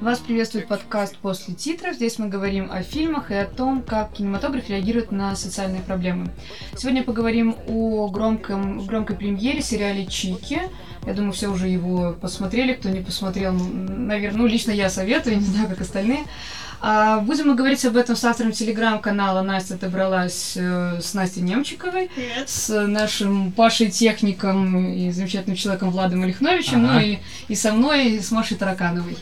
Вас приветствует подкаст «После титров». Здесь мы говорим о фильмах и о том, как кинематограф реагирует на социальные проблемы. Сегодня поговорим о громком, громкой премьере сериале «Чики». Я думаю, все уже его посмотрели. Кто не посмотрел, наверное, ну, лично я советую, не знаю, как остальные. А, будем мы говорить об этом с автором телеграм-канала Настя добралась э, с Настей Немчиковой, Привет. с нашим Пашей Техником и замечательным человеком Владом Олехновичем, Ага. ну и, и со мной, и с Машей Таракановой.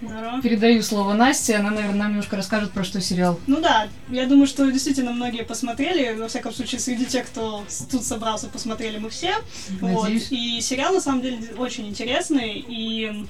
Здорово. Передаю слово Насте, она, наверное, нам немножко расскажет про что сериал. Ну да, я думаю, что действительно многие посмотрели, во всяком случае, среди тех, кто тут собрался, посмотрели мы все. Вот. Надеюсь. И сериал, на самом деле, очень интересный, и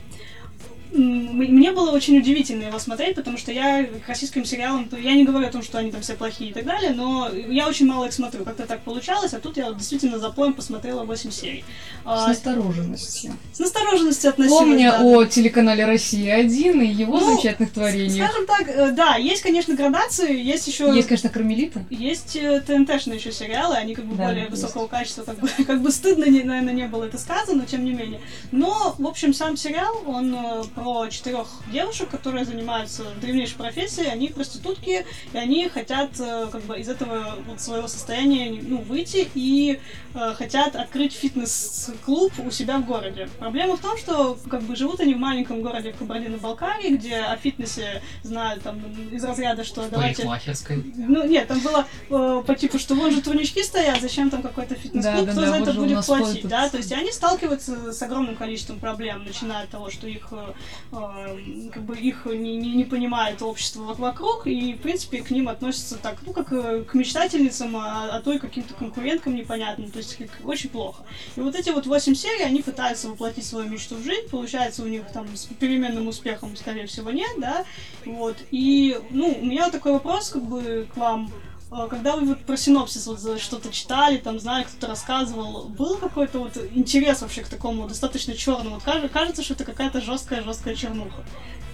мне было очень удивительно его смотреть, потому что я к российским сериалам, то я не говорю о том, что они там все плохие и так далее, но я очень мало их смотрю, как-то так получалось, а тут я действительно за поем посмотрела 8 серий. С А, настороженностью. с настороженностью относилась. Помня да. о телеканале «Россия-1» и его Ну, замечательных творениях. Скажем так, э, да, есть, конечно, градации, есть еще... Есть, конечно, «Кармелита». Есть э, ТНТшные еще сериалы, они как бы Да, более есть. высокого качества, как бы, как бы стыдно, наверное, не было это сказано, но тем не менее. Но, в общем, сам сериал, он э, про четырех девушек, которые занимаются древнейшей профессией, они проститутки, и они хотят э, как бы из этого вот своего состояния ну, выйти и э, хотят открыть фитнес-клуб у себя в городе. Проблема в том, что как бы живут они в маленьком городе в Кабардино-Балкарии, где о фитнесе знают там из разряда, что давайте парикмахерской. ну, нет, там было э, по типу, что вон же турнички стоят, зачем там какой-то фитнес-клуб, Да, да, кто да, за вот это будет платить, да, то есть они сталкиваются с огромным количеством проблем, начиная от того, что их, э, как бы их не, не, не понимает общество вот вокруг, и, в принципе, к ним относятся так, ну, как э, к мечтательницам, а, а то и каким-то конкуренткам непонятным, то есть как- очень плохо. И вот эти вот восемь серий, они пытаются воплотить свою мечту в жизнь, получается у них там с переменным успехом, скорее всего, нет, да, вот, и, ну, у меня такой вопрос, как бы, к вам, когда вы вот про синопсис вот что-то читали, там, знали, кто-то рассказывал, был какой-то вот интерес вообще к такому достаточно черному? Вот кажется, кажется, что это какая-то жесткая-жесткая чернуха.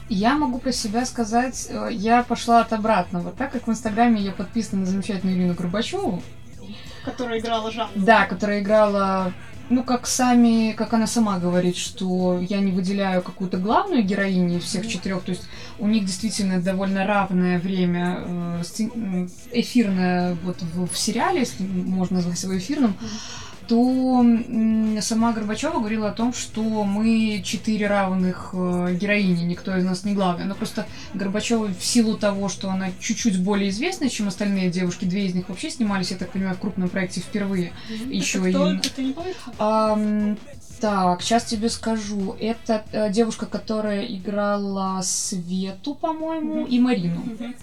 Я могу про себя сказать, э, я пошла от обратного. Так как в Инстаграме я подписана на замечательную Ирину Горбачеву, которая играла Жанну. да, которая играла, ну, как сами, как она сама говорит, что я не выделяю какую-то главную героиню из всех четырех, то есть у них действительно довольно равное время э, м, эфирное вот в, в сериале, если можно назвать его эфирным, Мгм. То сама Горбачева говорила о том, что мы четыре равных э, героини, никто из нас не главный. Но просто Горбачева в силу того, что она чуть-чуть более известная, чем остальные девушки, две из них вообще снимались, я так понимаю, в крупном проекте впервые. Мгм. еще это кто? и- Это не? Ам, так, сейчас тебе скажу. Это э, девушка, которая играла Свету, по-моему, Мгм. и Марину. Мгм.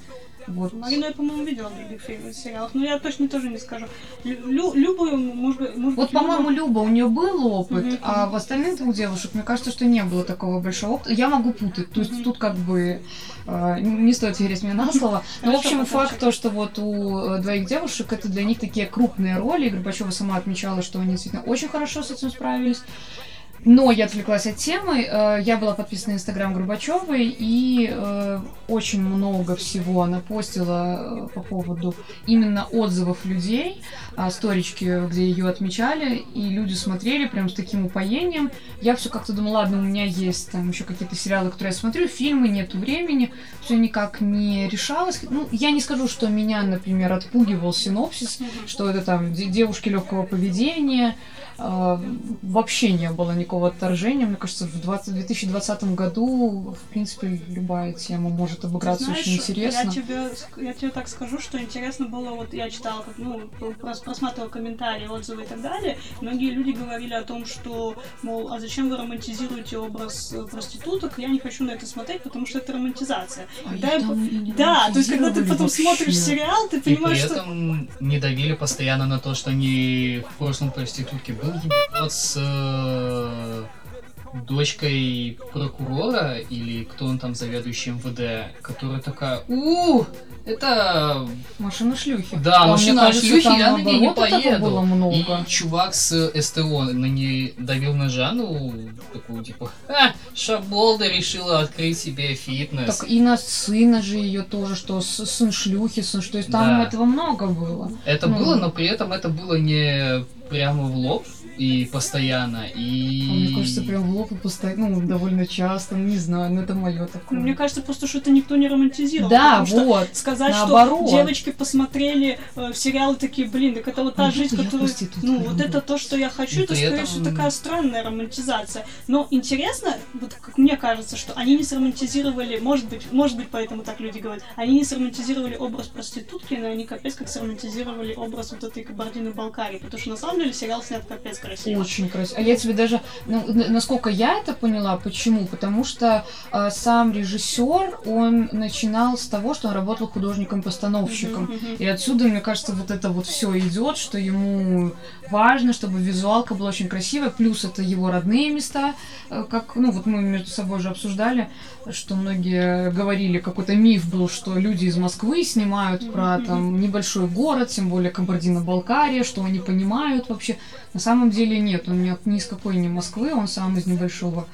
Вот. Марину я, по-моему, видела в других фильмах, сериалах, но я точно тоже не скажу. Лю- Лю- Любую, может может Вот, по-моему, Люба, у нее был опыт, Мгм. а в остальных двух девушек, мне кажется, что не было такого большого опыта. Я могу путать, то есть Мгм. тут как бы э, не стоит верить мне на слово. Но, в общем, факт то, что вот у э, двоих девушек это для них такие крупные роли. И Горбачева сама отмечала, что они действительно очень хорошо с этим справились. Но я отвлеклась от темы. Э, Я была подписана на Инстаграм Горбачевой, и э, очень много всего она постила э, по поводу именно отзывов людей, а, сторички, где ее отмечали, и люди смотрели прям с таким упоением. Я все как-то думала, ладно, у меня есть там еще какие-то сериалы, которые я смотрю, фильмы, нету времени, все никак не решалось. Ну, я не скажу, что меня, например, отпугивал синопсис, что это там де- девушки легкого поведения. А, Вообще не было никакого отторжения. Мне кажется, в 20 2020 году, в принципе, любая тема может обыграться Знаешь, очень интересно. Я тебе, я тебе так скажу, что интересно было, вот я читала, как, ну, прос- просматривала комментарии, отзывы и так далее. Многие люди говорили о том, что, мол, а зачем вы романтизируете образ э, проституток? Я не хочу на это смотреть, потому что это романтизация. А Когда я я там и не Да, то есть когда ты потом вообще. смотришь сериал, ты И при понимаешь, что... этом не давили постоянно на то, что они в прошлом проститутке был ебет с э, дочкой прокурора или кто он там заведующий МВД, которая такая, у, это Машина шлюхи. Да, А машина кажется, шлюхи, я на ней не поеду. было много. И чувак с СТО на ней давил на Жанну, такую типа, а, Шаболда решила открыть себе фитнес. Так и на сына же ее тоже, что с- сын шлюхи, сын, что есть там Да. этого много было. Это ну. было, но при этом это было не прямо в лоб. И постоянно, и... А мне кажется, прям и постоянно, ну, довольно часто, ну, не знаю, но это мое такое. Ну, мне кажется, просто, что это никто не романтизировал. Да, потому что вот. сказать, наоборот. что девочки посмотрели э, сериалы такие, блин, так это вот та Ну, жизнь, которую... Ну, вот люблю. это то, что я хочу, И это, при скорее этом- всего, такая странная романтизация. Но интересно, вот как мне кажется, что они не сромантизировали, может быть, может быть, поэтому так люди говорят, они не сромантизировали образ проститутки, но они капец как сромантизировали образ вот этой Кабардино-Балкарии, потому что на самом деле сериал снят капец красиво. Очень красиво. А я тебе даже, ну, насколько я это поняла, почему? Потому что э, сам режиссер, он начинал с того, что он работал художником-постановщиком. Мгм, мгм. И отсюда, мне кажется, вот это вот все идет, что ему важно, чтобы визуалка была очень красивая, плюс это его родные места, э, как, ну, вот мы между собой же обсуждали, что многие говорили, какой-то миф был, что люди из Москвы снимают про там небольшой город, тем более Кабардино-Балкария, что они понимают вообще. На самом деле нет, он не, ни из какой не Москвы, он сам из небольшого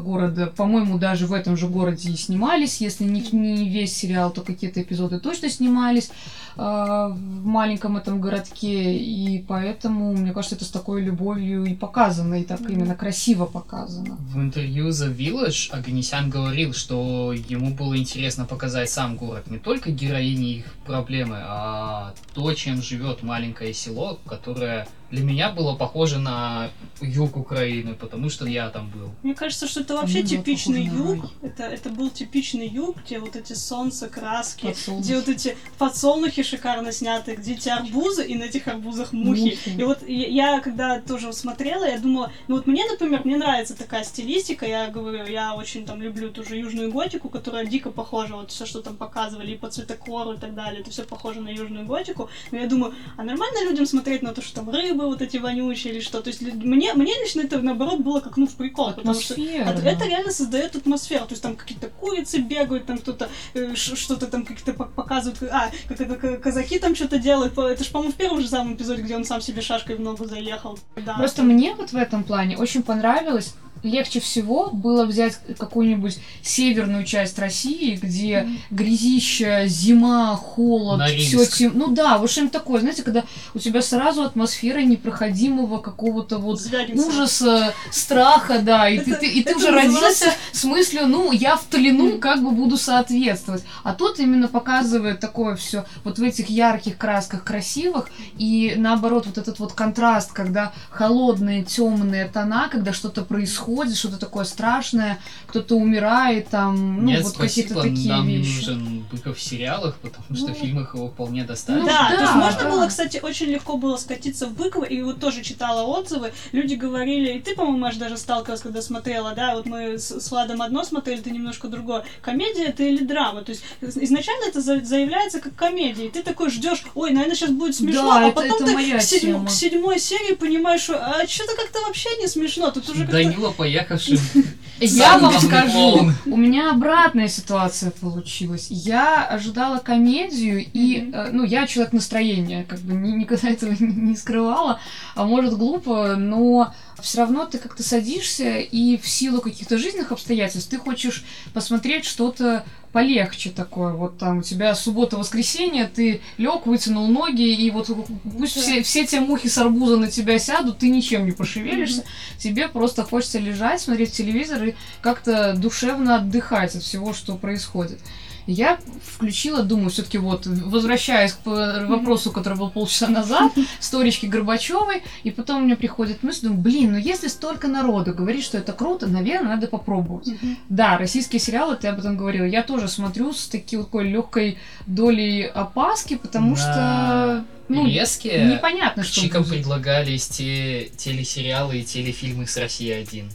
города. По-моему, даже в этом же городе и снимались. Если не, не весь сериал, то какие-то эпизоды точно снимались э, в маленьком этом городке. И поэтому, мне кажется, это с такой любовью и показано, и так Мгм. именно красиво показано. В интервью The Village Аганесян говорил, что ему было интересно показать сам город, не только героини их проблемы, а то, чем живет маленькое село, которое для меня было похоже на юг Украины, потому что я там был. Мне кажется, что это вообще Ну типичный юг. Это, это был типичный юг, где вот эти солнце, краски, Подсолнухи. где вот эти подсолнухи шикарно сняты, где эти арбузы, и на этих арбузах мухи. Мухи. И вот я, я когда тоже смотрела, я думала, ну вот мне, например, мне нравится такая стилистика, я говорю, я очень там люблю ту же южную готику, которая дико похожа, вот все, что там показывали, и по цветокору и так далее, это все похоже на южную готику. Но я думаю, а нормально людям смотреть на то, что там рыбы вот эти вонючие или что? То есть мне, мне лично это наоборот было как ну в прикол, потому что Атмосфера. это реально создает атмосферу. То есть там какие-то курицы бегают, там кто-то э, что-то там как-то пок- показывают. А, как это казаки там что-то делают. Это же, по-моему, в первом же самом эпизоде, где он сам себе шашкой в ногу заехал. Да. Просто мне вот в этом плане очень понравилось. Легче всего было взять какую-нибудь северную часть России, где грязища, зима, холод, все тем... Ну да, вот что-нибудь такое, знаете, когда у тебя сразу атмосфера непроходимого какого-то вот Звягинцева. ужаса, страха, да, и ты, Это- ты- и ты уже называется- родился с мыслью, ну, я в Толину как бы буду соответствовать. А тут именно показывает такое все вот в этих ярких красках красивых, и наоборот, вот этот вот контраст, когда холодные, темные тона, когда что-то происходит, что-то такое страшное, кто-то умирает, там, ну, Нет, вот какие-то такие нам не вещи. нужен Быков в сериалах, потому что Ну, в фильмах его вполне Да, достаточно. да, то есть можно да. было, кстати, очень легко было скатиться в Быкова, и вот тоже читала отзывы, люди говорили, и ты, по-моему, Маш, даже сталкивалась, когда смотрела, да, вот мы с, с Владом одно смотрели, ты немножко другое. Комедия это или драма? То есть изначально это за- заявляется как комедия, и ты такой ждешь, ой, наверное, сейчас будет смешно, Да, а это- потом это ты моя к, седьм- тема. к седьмой серии понимаешь, что а что-то как-то вообще не смешно, тут уже как-то... Данила, поехавший Я вам скажу, у меня обратная ситуация получилась. Я ожидала комедию, и, э, ну, я человек настроения, как бы ни- никогда этого не, не скрывала, а может глупо, но все равно ты как-то садишься, и в силу каких-то жизненных обстоятельств ты хочешь посмотреть что-то полегче такое. Вот там у тебя суббота-воскресенье, ты лег, вытянул ноги, и вот пусть Да. все, все те мухи с арбуза на тебя сядут, ты ничем не пошевелишься, тебе просто хочется лежать, смотреть телевизор и как-то душевно отдыхать от всего, что происходит. Я включила, думаю, все-таки вот, возвращаясь к вопросу, который был полчаса назад, сторички Горбачевой, и потом мне приходит мысль, думаю, блин, ну если столько народу говорит, что это круто, наверное, надо попробовать. Да, российские сериалы, ты об этом говорила, я тоже смотрю с такой легкой долей опаски, потому что, ну, резкие непонятно, к что чикам будет. предлагались те телесериалы и телефильмы с России-1.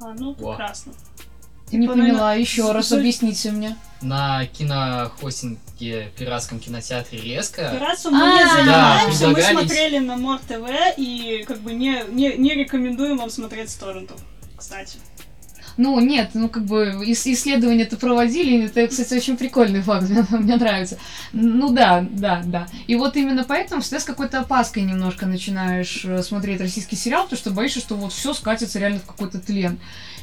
А, ну, Во. Прекрасно. Не Типа, поняла, наверное, еще раз Золь- объясните мне. На кинохостинге пиратском кинотеатре «Резко» Пиратством мы А, не да, занимаемся, мы смотрели на Мор ТВ и как бы не, не, не рекомендуем вам смотреть с торрентов, кстати. Ну, нет, ну, как бы, ис- исследования-то проводили, это, кстати, очень прикольный факт, мне, мне нравится. Ну, да, да, да. И вот именно поэтому всегда с какой-то опаской немножко начинаешь э, смотреть российский сериал, потому что боишься, что вот все скатится реально в какой-то тлен.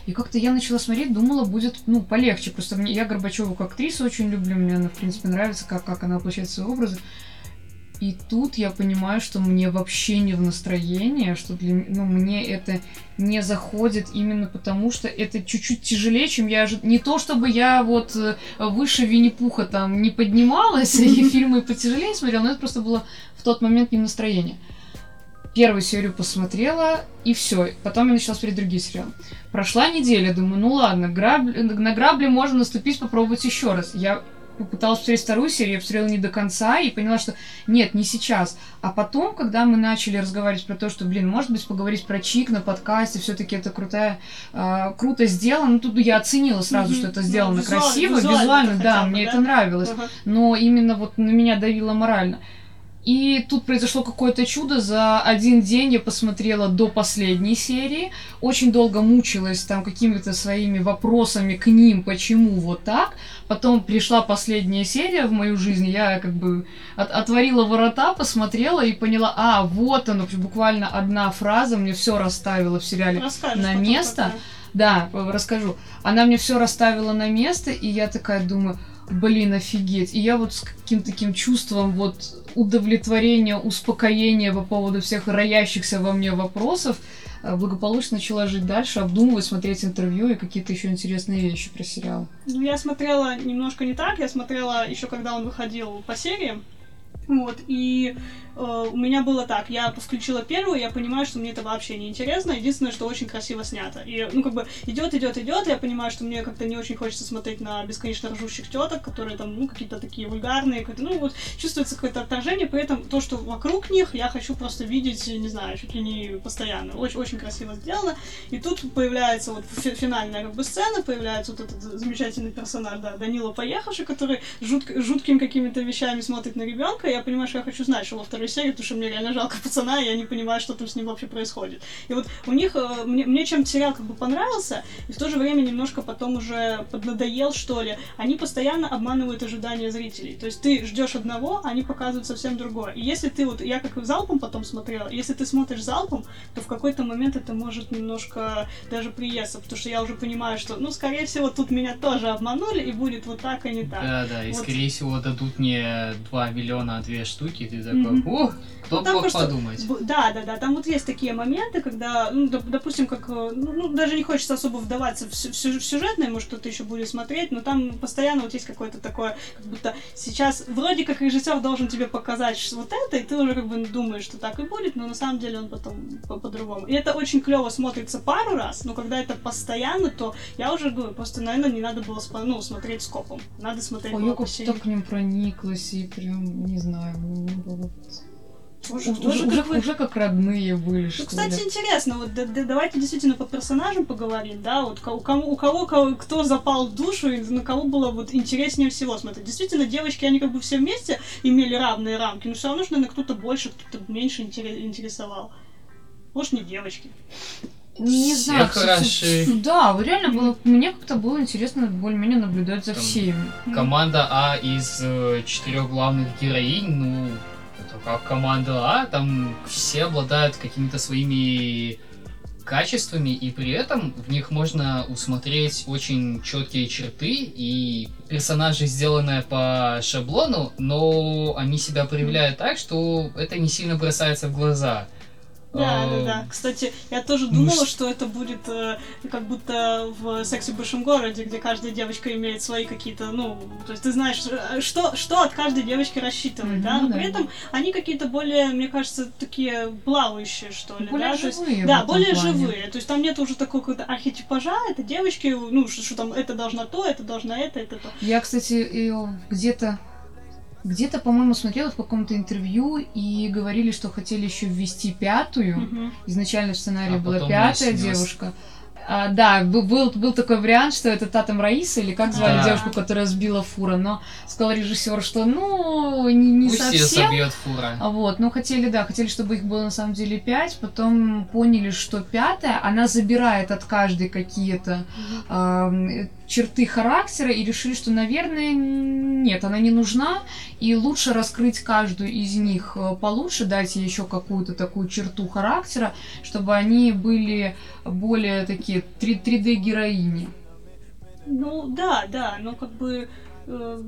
И как-то я начала смотреть, думала, будет, ну, полегче. Просто мне, я Горбачеву как актрису очень люблю, мне она, в принципе, нравится, как, как она воплощает свои образы. И тут я понимаю, что мне вообще не в настроении, что для ну, мне это не заходит именно потому, что это чуть-чуть тяжелее, чем я ожидала. Не то, чтобы я вот э, выше Винни-Пуха там не поднималась и фильмы потяжелее смотрела, но это просто было в тот момент не настроение. Первую серию посмотрела, и все. Потом я начала смотреть другие сериалы. Прошла неделя, думаю, ну ладно, грабли, на грабли можно наступить, попробовать еще раз. Я попыталась посмотреть вторую серию, я посмотрела не до конца и поняла, что нет, не сейчас. А потом, когда мы начали разговаривать про то, что, блин, может быть, поговорить про Чик на подкасте, все-таки это крутая, э, круто сделано. Ну, тут я оценила сразу, mm-hmm. что это сделано ну, визуально, красиво, визуально, визуально да, бы, мне да? это нравилось. Uh-huh. Но именно вот на меня давило морально. И тут произошло какое-то чудо. За один день я посмотрела до последней серии. Очень долго мучилась там какими-то своими вопросами к ним, почему вот так. Потом пришла последняя серия в мою жизнь. Я как бы от отворила ворота, посмотрела и поняла, а, вот оно, буквально одна фраза мне все расставила в сериале Расскажешь на место. Потом, да, расскажу. Она мне все расставила на место, и я такая думаю, блин, офигеть. И я вот с каким-то таким чувством вот удовлетворения, успокоения по поводу всех роящихся во мне вопросов э, благополучно начала жить дальше, обдумывать, смотреть интервью и какие-то еще интересные вещи про сериал. Ну, я смотрела немножко не так, я смотрела еще когда он выходил по серии, вот, и у меня было так, я включила первую, я понимаю, что мне это вообще не интересно, единственное, что очень красиво снято. И, ну, как бы, идет, идет, идет, я понимаю, что мне как-то не очень хочется смотреть на бесконечно ржущих теток, которые там, ну, какие-то такие вульгарные, какие-то, ну, вот, чувствуется какое-то отторжение, при этом то, что вокруг них, я хочу просто видеть, не знаю, чуть ли не постоянно. Очень, очень красиво сделано. И тут появляется вот финальная, как бы, сцена, появляется вот этот замечательный персонаж, да, Данила Поехавший, который жут, жуткими какими-то вещами смотрит на ребенка, я понимаю, что я хочу знать, что во второй серии, потому что мне реально жалко пацана, и я не понимаю, что там с ним вообще происходит. И вот у них, э, мне, мне чем сериал как бы понравился, и в то же время немножко потом уже поднадоел, что ли, они постоянно обманывают ожидания зрителей. То есть ты ждешь одного, они показывают совсем другое. И если ты вот, я как залпом потом смотрела, если ты смотришь залпом, то в какой-то момент это может немножко даже приесться, потому что я уже понимаю, что, ну, скорее всего, тут меня тоже обманули, и будет вот так, а не так. Да, да, и вот. скорее всего дадут мне 2 миллиона, две штуки, и ты такой, mm-hmm. Кто ну, мог просто, подумать? Да, да, да, там вот есть такие моменты, когда, ну, допустим, как, э, ну, ну, даже не хочется особо вдаваться в, в, в сюжетное, может, кто-то еще будет смотреть, но там постоянно вот есть какое-то такое, как будто сейчас вроде как режиссер должен тебе показать вот это, и ты уже как бы думаешь, что так и будет, но на самом деле он потом по-другому. и это очень клево смотрится пару раз, но когда это постоянно, то я уже говорю, просто, наверное, не надо было ну, смотреть скопом. Надо смотреть Ой, я как-то к ним прониклась и прям, не знаю, было уже, уже, уже, как, вы... уже как родные были, ну, что Кстати, ли. интересно, вот да, да, давайте действительно по персонажам поговорим, да, вот у кого, у кого, кого кто запал в душу и на кого было вот интереснее всего смотреть. Действительно, девочки, они как бы все вместе имели равные рамки, но все равно, наверное, кто-то больше, кто-то меньше интересовал. Может, не девочки. Не Все знаю, хороши. Да, реально было, мне как-то было интересно более-менее наблюдать за Там всеми. Команда А из э, четырех главных героинь, ну, как команда А, там все обладают какими-то своими качествами, и при этом в них можно усмотреть очень четкие черты, и персонажи, сделанные по шаблону, но они себя проявляют так, что это не сильно бросается в глаза. Да, да, да. Кстати, я тоже думала, что это будет э, как будто в сексе в большом городе, где каждая девочка имеет свои какие-то, ну, то есть ты знаешь, э, что, что от каждой девочки рассчитывать, да, но при этом они какие-то более, мне кажется, такие плавающие, что ли, более да, живые да, более живые, то есть там нет уже такого какого-то архетипажа, это девочки, ну, что, что там это должно то, это должно это, это то. Я, кстати, где-то где-то, по-моему, смотрела в каком-то интервью и говорили, что хотели еще ввести пятую. Угу. Изначально в сценарии а была пятая девушка. А, да, был, был, был такой вариант, что это Татам Раиса, или как звали да. девушку, которая сбила фура, но сказал режиссер, что ну не, не Пусть совсем. собьет фура. А вот, ну хотели, да, хотели, чтобы их было на самом деле пять, потом поняли, что пятая, она забирает от каждой какие-то э, черты характера и решили, что, наверное, нет, она не нужна, и лучше раскрыть каждую из них э, получше, дать ей еще какую-то такую черту характера, чтобы они были более такие 3D героини. Ну да, да, но как бы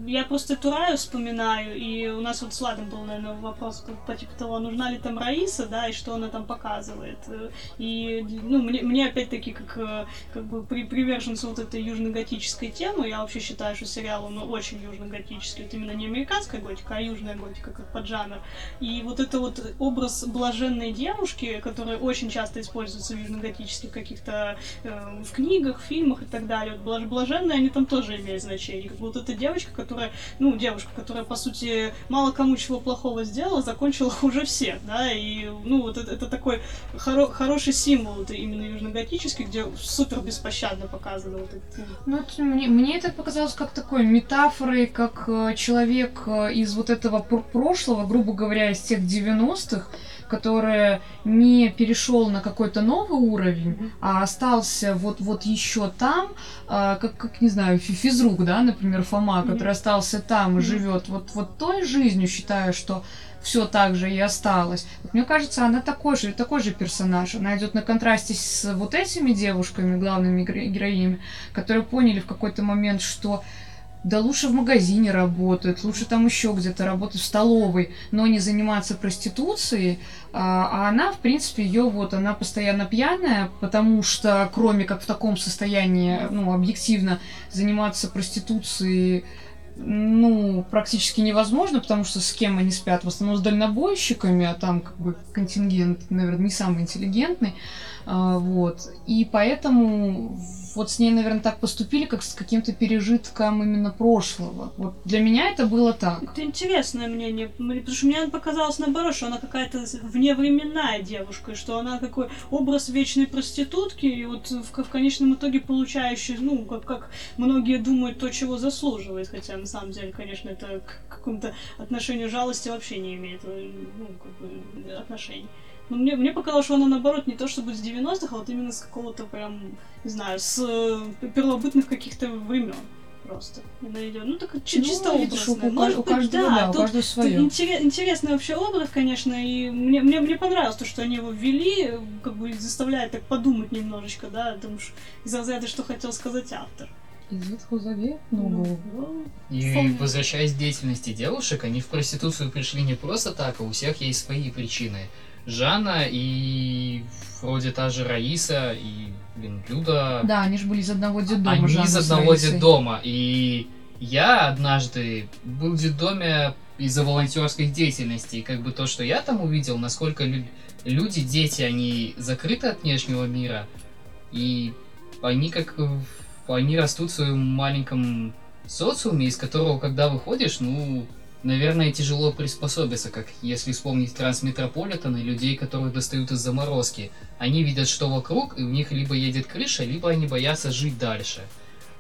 я просто эту вспоминаю, и у нас вот с Ладом был, наверное, вопрос по, типу того, нужна ли там Раиса, да, и что она там показывает. Э, и, ну, мне, мне опять-таки, как, э, как бы при, приверженцу вот этой южно-готической темы, я вообще считаю, что сериал, он очень южно-готический. Это именно не американская готика, а южная готика, как поджанр. И вот это вот образ блаженной девушки, который очень часто используется в южно-готических каких-то э, в книгах, фильмах и так далее. Вот блаженные, они там тоже имеют значение. Как вот эта девочка, которая, ну, девушка, которая, по сути, мало кому чего плохого сделала, закончила хуже всех, да, и, ну, вот это, это такой хоро хороший символ вот, именно южно-готический, где супер беспощадно показано вот это. Ну, это, мне, мне это показалось как такой метафорой, как э, человек э, из вот этого пр прошлого, грубо говоря, из тех 90-х, который не перешел на какой-то новый уровень, а остался вот, вот еще там, а, как, как, не знаю, физрук, да, например, Фома, который остался там и живет вот, вот той жизнью, считаю, что все так же и осталось. Вот мне кажется, она такой же, такой же персонаж. Она идет на контрасте с вот этими девушками, главными героинями, которые поняли в какой-то момент, что да лучше в магазине работать, лучше там еще где-то работать в столовой, но не заниматься проституцией. А, а она, в принципе, ее вот, она постоянно пьяная, потому что кроме как в таком состоянии, ну, объективно заниматься проституцией ну, практически невозможно, потому что с кем они спят? В основном с дальнобойщиками, а там как бы контингент, наверное, не самый интеллигентный. А, вот. И поэтому вот с ней, наверное, так поступили, как с каким-то пережитком именно прошлого. Вот для меня это было так. Это интересное мнение, потому что мне показалось наоборот, что она какая-то вневременная девушка, что она какой образ вечной проститутки, и вот в, в конечном итоге получающий, ну, как, как многие думают, то, чего заслуживает, хотя на самом деле, конечно, это к какому-то отношению жалости вообще не имеет э, ну, как бы, отношений. Но мне, мне показалось, что она наоборот не то чтобы с 90-х, а вот именно с какого-то прям, не знаю, с э, первобытных каких-то времен просто. Она идет. Ну, так чи- ну, чисто образно. У, Может у, быть, каждого, да, да, у каждого свое. Интерес, интересный вообще образ, конечно, и мне, мне, мне понравилось то, что они его ввели, как бы заставляет так подумать немножечко, да, потому что из разряда, что хотел сказать автор. Из Ветхого Завета? Ну, ну, и возвращаясь к деятельности девушек, они в проституцию пришли не просто так, а у всех есть свои причины. Жанна и вроде та же Раиса и, блин, Люда. Да, они же были из одного детдома. Они Жанна из одного детдома. И я однажды был в детдоме из-за волонтерской деятельности. И как бы то, что я там увидел, насколько лю- люди, дети, они закрыты от внешнего мира. И они как они растут в своем маленьком социуме, из которого, когда выходишь, ну, Наверное, тяжело приспособиться, как если вспомнить Трансметрополитен и людей, которых достают из заморозки. Они видят, что вокруг, и у них либо едет крыша, либо они боятся жить дальше.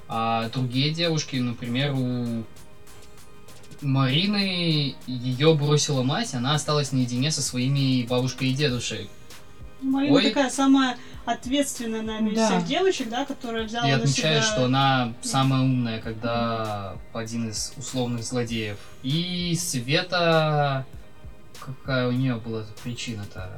А другие девушки, например, у Марины ее бросила мать, она осталась наедине со своими бабушкой и дедушкой. Марина Ой. такая самая ответственная, наверное, да. всех девочек, да, которая взяла И отмечает, себя... что она самая умная, когда один из условных злодеев. И Света... Какая у нее была причина-то?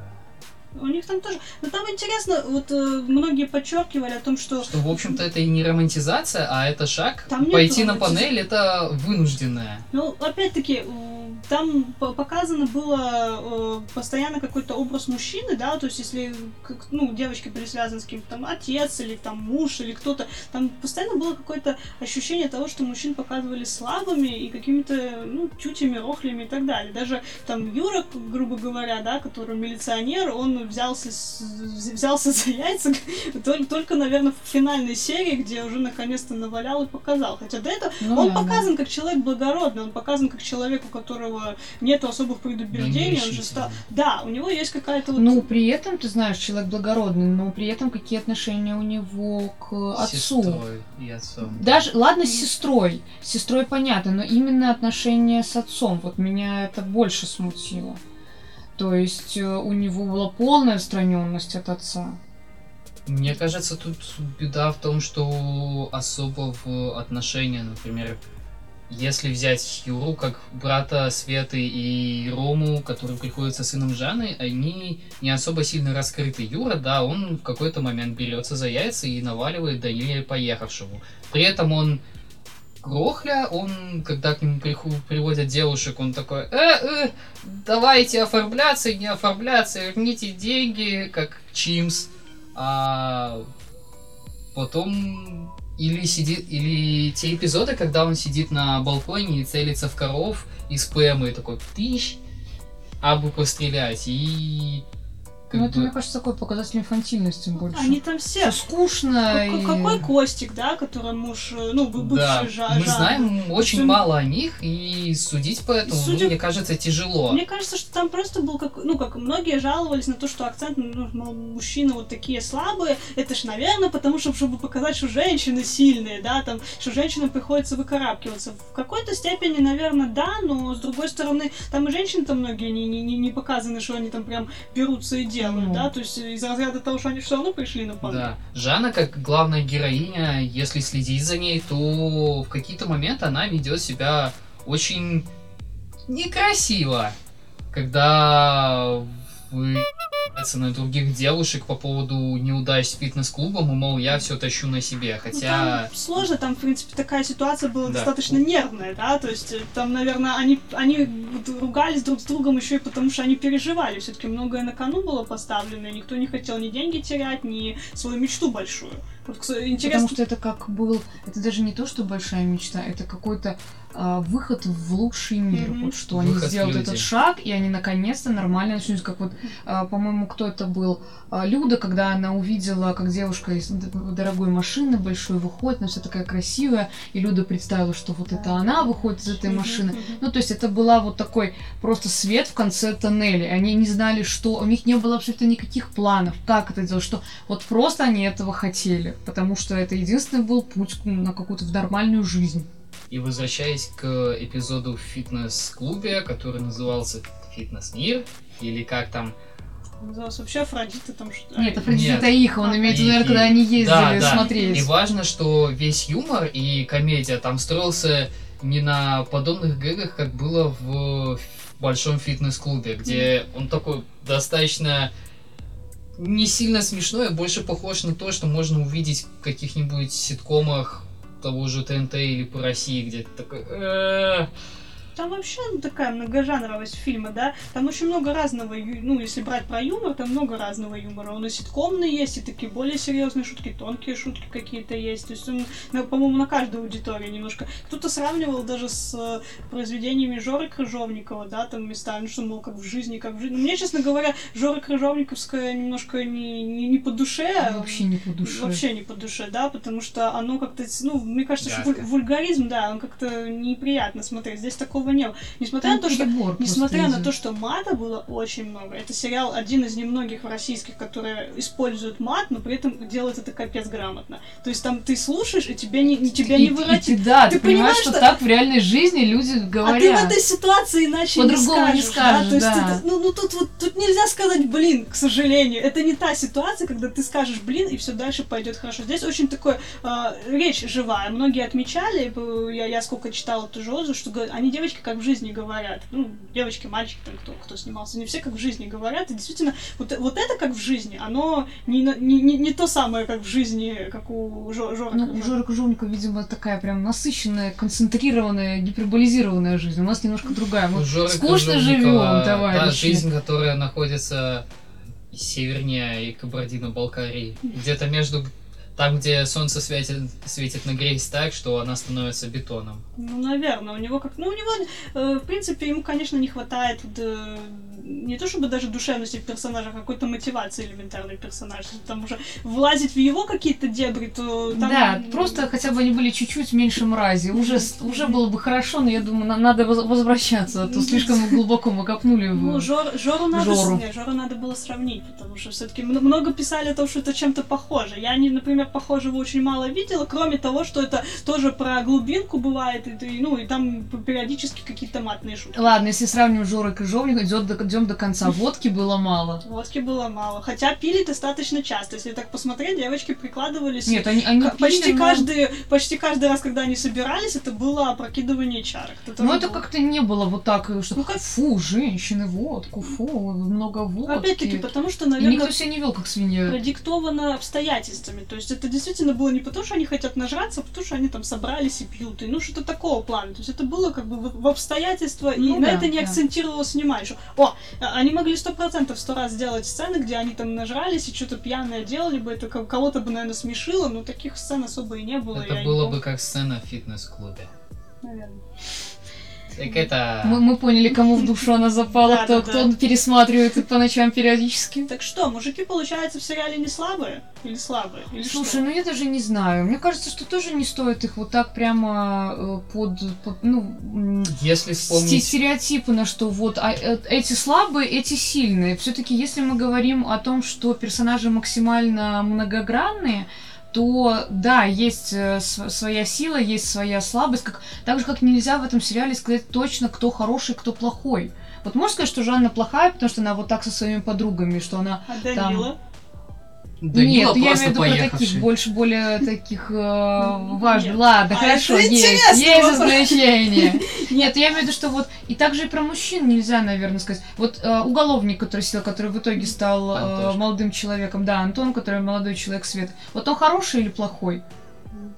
У них там тоже. Но там интересно, вот э, многие подчеркивали о том, что. Что, в общем-то, это и не романтизация, а это шаг. Там Пойти на панель это вынужденное. Ну, опять-таки, там показано было э, постоянно какой-то образ мужчины, да, то есть если как, ну, девочки были связаны с кем-то там отец или там муж или кто-то, там постоянно было какое-то ощущение того, что мужчин показывали слабыми и какими-то, ну, тютями, рохлями и так далее. Даже там Юра, грубо говоря, да, который милиционер, он взялся, взялся за яйца только, только, наверное, в финальной серии, где уже наконец-то навалял и показал. Хотя до этого ну, он да, показан да. как человек благородный, он показан как человек, у которого которого нет особых предубеждений, он же стал... Да, у него есть какая-то вот... Ну, при этом, ты знаешь, человек благородный, но при этом какие отношения у него к отцу? Сестрой и отцом. Даже, ладно, с сестрой. С сестрой понятно, но именно отношения с отцом. Вот меня это больше смутило. То есть э, у него была полная отстраненность от отца. Мне кажется, тут беда в том, что особо в отношения, например, если взять Юру как брата Светы и Рому, который приходится сыном Жанны, они не особо сильно раскрыты. Юра, да, он в какой-то момент берется за яйца и наваливает Даниле поехавшему. При этом он Грохля, он, когда к нему приводят девушек, он такой, э, э, давайте оформляться, не оформляться, верните деньги, как Чимс. А потом или сидит, или те эпизоды, когда он сидит на балконе и целится в коров из ПМ и такой, тыщ, а бы пострелять. И Ну, это, бы- мне кажется, такой показатель инфантильности больше. Они там все... Всё скучно Какой, и... какой Костик, да, который муж, э, ну, бы- бывший да, жа- мы знаем очень он- мало о них, и судить по этому, ну, Судя- мне кажется, тяжело. Мне кажется, что там просто был как, ну, как многие жаловались на то, что акцент, ну, мол, мужчины вот такие слабые. Это ж, наверное, потому что, чтобы показать, что женщины сильные, да, там, что женщинам приходится выкарабкиваться. В какой-то степени, наверное, да, но с другой стороны, там и женщины-то многие не, не, не показаны, что они там прям берутся и делают, Ну. да, то есть из разряда того, что они все равно пришли на помощь. Да. Жанна, как главная героиня, если следить за ней, то в какие-то моменты она ведет себя очень некрасиво, когда вы на других девушек по поводу неудач с фитнес-клубом, и, мол, я все тащу на себе, Ну, хотя... там сложно, там, в принципе, такая ситуация была Да. достаточно нервная, да, то есть э, там, наверное, они, они ругались друг с другом еще и потому, что они переживали, все-таки многое на кону было поставлено, и никто не хотел ни деньги терять, ни свою мечту большую. Интересно, Потому что это как был... Это даже не то, что большая мечта, это какой-то а, выход в лучший мир. Мгм. Вот что они Выход в сделают люди. этот шаг, и они наконец-то нормально начнут. Как вот, а, по-моему, кто это был? А, Люда, когда она увидела, как девушка из дорогой машины большой выходит, она вся такая красивая, и Люда представила, что вот это она выходит из этой машины. Ну, то есть это была вот такой просто свет в конце тоннеля. Они не знали, что... У них не было абсолютно никаких планов, как это делать, что вот просто они этого хотели, потому что это единственный был путь на какую-то в нормальную жизнь. И возвращаясь к эпизоду в фитнес-клубе, который назывался «Фитнес-мир», или как там... Называлось вообще Афродита там что Нет, Афродита Нет. Таиха, он А, имеется в виду, наверное, когда они ездили Да, да. смотреть. И важно, что весь юмор и комедия там строился не на подобных гэгах, как было в большом фитнес-клубе, где он такой достаточно не сильно смешной, а больше похож на то, что можно увидеть в каких-нибудь ситкомах того же ТНТ или по России, где ты такой... «Э, Там вообще ну, такая многожанровость фильма, да? Там очень много разного, ну, если брать про юмор, там много разного юмора. Он и ситкомный есть, и такие более серьезные шутки, тонкие шутки какие-то есть. То есть он, ну, по-моему, на каждую аудиторию немножко. Кто-то сравнивал даже с э, произведениями Жоры Крыжовникова, да, там местами, что, мол, как в жизни, как в жизни. Мне, честно говоря, Жора Крыжовниковская немножко не, не, не по душе. Вообще не по душе. Вообще не по душе, да, потому что оно как-то, ну, мне кажется, что вуль- Гадко. вульгаризм, да, он как-то неприятно смотреть. Здесь такого нет. Несмотря Там на то, что Несмотря на то, что мата было очень много, это сериал один из немногих российских, которые используют мат, но при этом делают это капец грамотно. То есть там ты слушаешь, и тебя не, не- тебя И- не и воротит. ты- да, Ты ты, понимаешь, что, что- так в реальной жизни люди А ты говорят. в этой ситуации иначе По-другому не не скажешь. да? скажешь, То есть да. это- ну, ну тут вот тут нельзя сказать, блин, к сожалению. Это не та ситуация, когда ты скажешь, блин, и все дальше пойдет хорошо. Здесь очень такое а, речь живая. Многие отмечали, э, я, я сколько читала тоже отзыв, что говорят, они девочки как в жизни говорят. Ну, девочки, мальчики, там кто, кто снимался, не все как в жизни говорят. И действительно, вот, вот это как в жизни, оно не, не, не, не то самое, как в жизни, как у Жо- Жоры Ну, у. Жоры Крыжовникова, видимо, такая прям насыщенная, концентрированная, гиперболизированная жизнь. У нас немножко другая. Мы Жоры скучно живем, Та товарищи. жизнь, которая находится севернее и Кабардино-Балкарии. Где-то между... Там, где солнце светит, светит на грейс так, что она становится бетоном. Ну, наверное, у него как... Ну, у него, э, в принципе, ему, конечно, не хватает вот, э, не то чтобы даже душевности в персонажах, а какой-то мотивации элементарной персонажа. Если Там уже влазить в его какие-то дебри, то там... Да, просто хотя бы они были чуть-чуть меньше мрази. Уже, уже было бы хорошо, но я думаю, на- надо воз- возвращаться, а то слишком глубоко мы копнули Ну, в... Жор, Жору надо, Жору. не, Жору надо было сравнить, потому что все-таки много писали о том, что это чем-то похоже. Я, не, например, похожего очень мало видела, кроме того, что это тоже про глубинку бывает, и, ну, и там периодически какие-то матные шутки. Ладно, если сравнивать Жора и Крыжовника, идем до, идем до конца. Водки было мало. Водки было мало. Хотя пили достаточно часто. Если так посмотреть, девочки прикладывались. Нет, они, они К- почти, пили, но- каждый, почти каждый раз, когда они собирались, это было опрокидывание чарок. Это Но тоже это было. как-то не было вот так, что Ну, как- фу, женщины, водку, фу, много водки. Опять-таки, потому что, И наверное, никто себя не вел как свинья. продиктовано обстоятельствами. То есть это это действительно было не потому, что они хотят нажраться, а потому что они там собрались и пьют. И ну что-то такого плана. То есть это было как бы в, в обстоятельства, Ну и на да, это не да. акцентировалось внимание. Что, о, а- они могли сто процентов сто раз сделать сцены, где они там нажрались и что-то пьяное делали бы, это ко- кого-то бы, наверное, смешило, но таких сцен особо и не было. Это было бы как сцена в фитнес-клубе. Наверное. Так это... Мы, мы поняли, кому в душу она запала, Да, кто, да, кто да. пересматривает по ночам периодически. Так что, мужики, получается, в сериале не слабые? Или слабые? Или Слушай, что? ну я даже не знаю. Мне кажется, что тоже не стоит их вот так прямо э, под, под, ну, Если вспомнить... стереотипы на что вот а, э, эти слабые, эти сильные. Все-таки, если мы говорим о том, что персонажи максимально многогранные, то да, есть э, св- своя сила, есть своя слабость, как, так же как нельзя в этом сериале сказать точно, кто хороший, кто плохой. Вот можно сказать, что Жанна плохая, потому что она вот так со своими подругами, что она А Данила? Данила Нет, я просто имею в виду про таких, больше более таких э, важных. Ладно, А хорошо, есть, есть исключение. Нет, я имею в виду, что вот и также и про мужчин нельзя, наверное, сказать. Вот э, уголовник, который сидел, который в итоге стал э, молодым человеком, да, Антон, который молодой человек свет. Вот он хороший или плохой?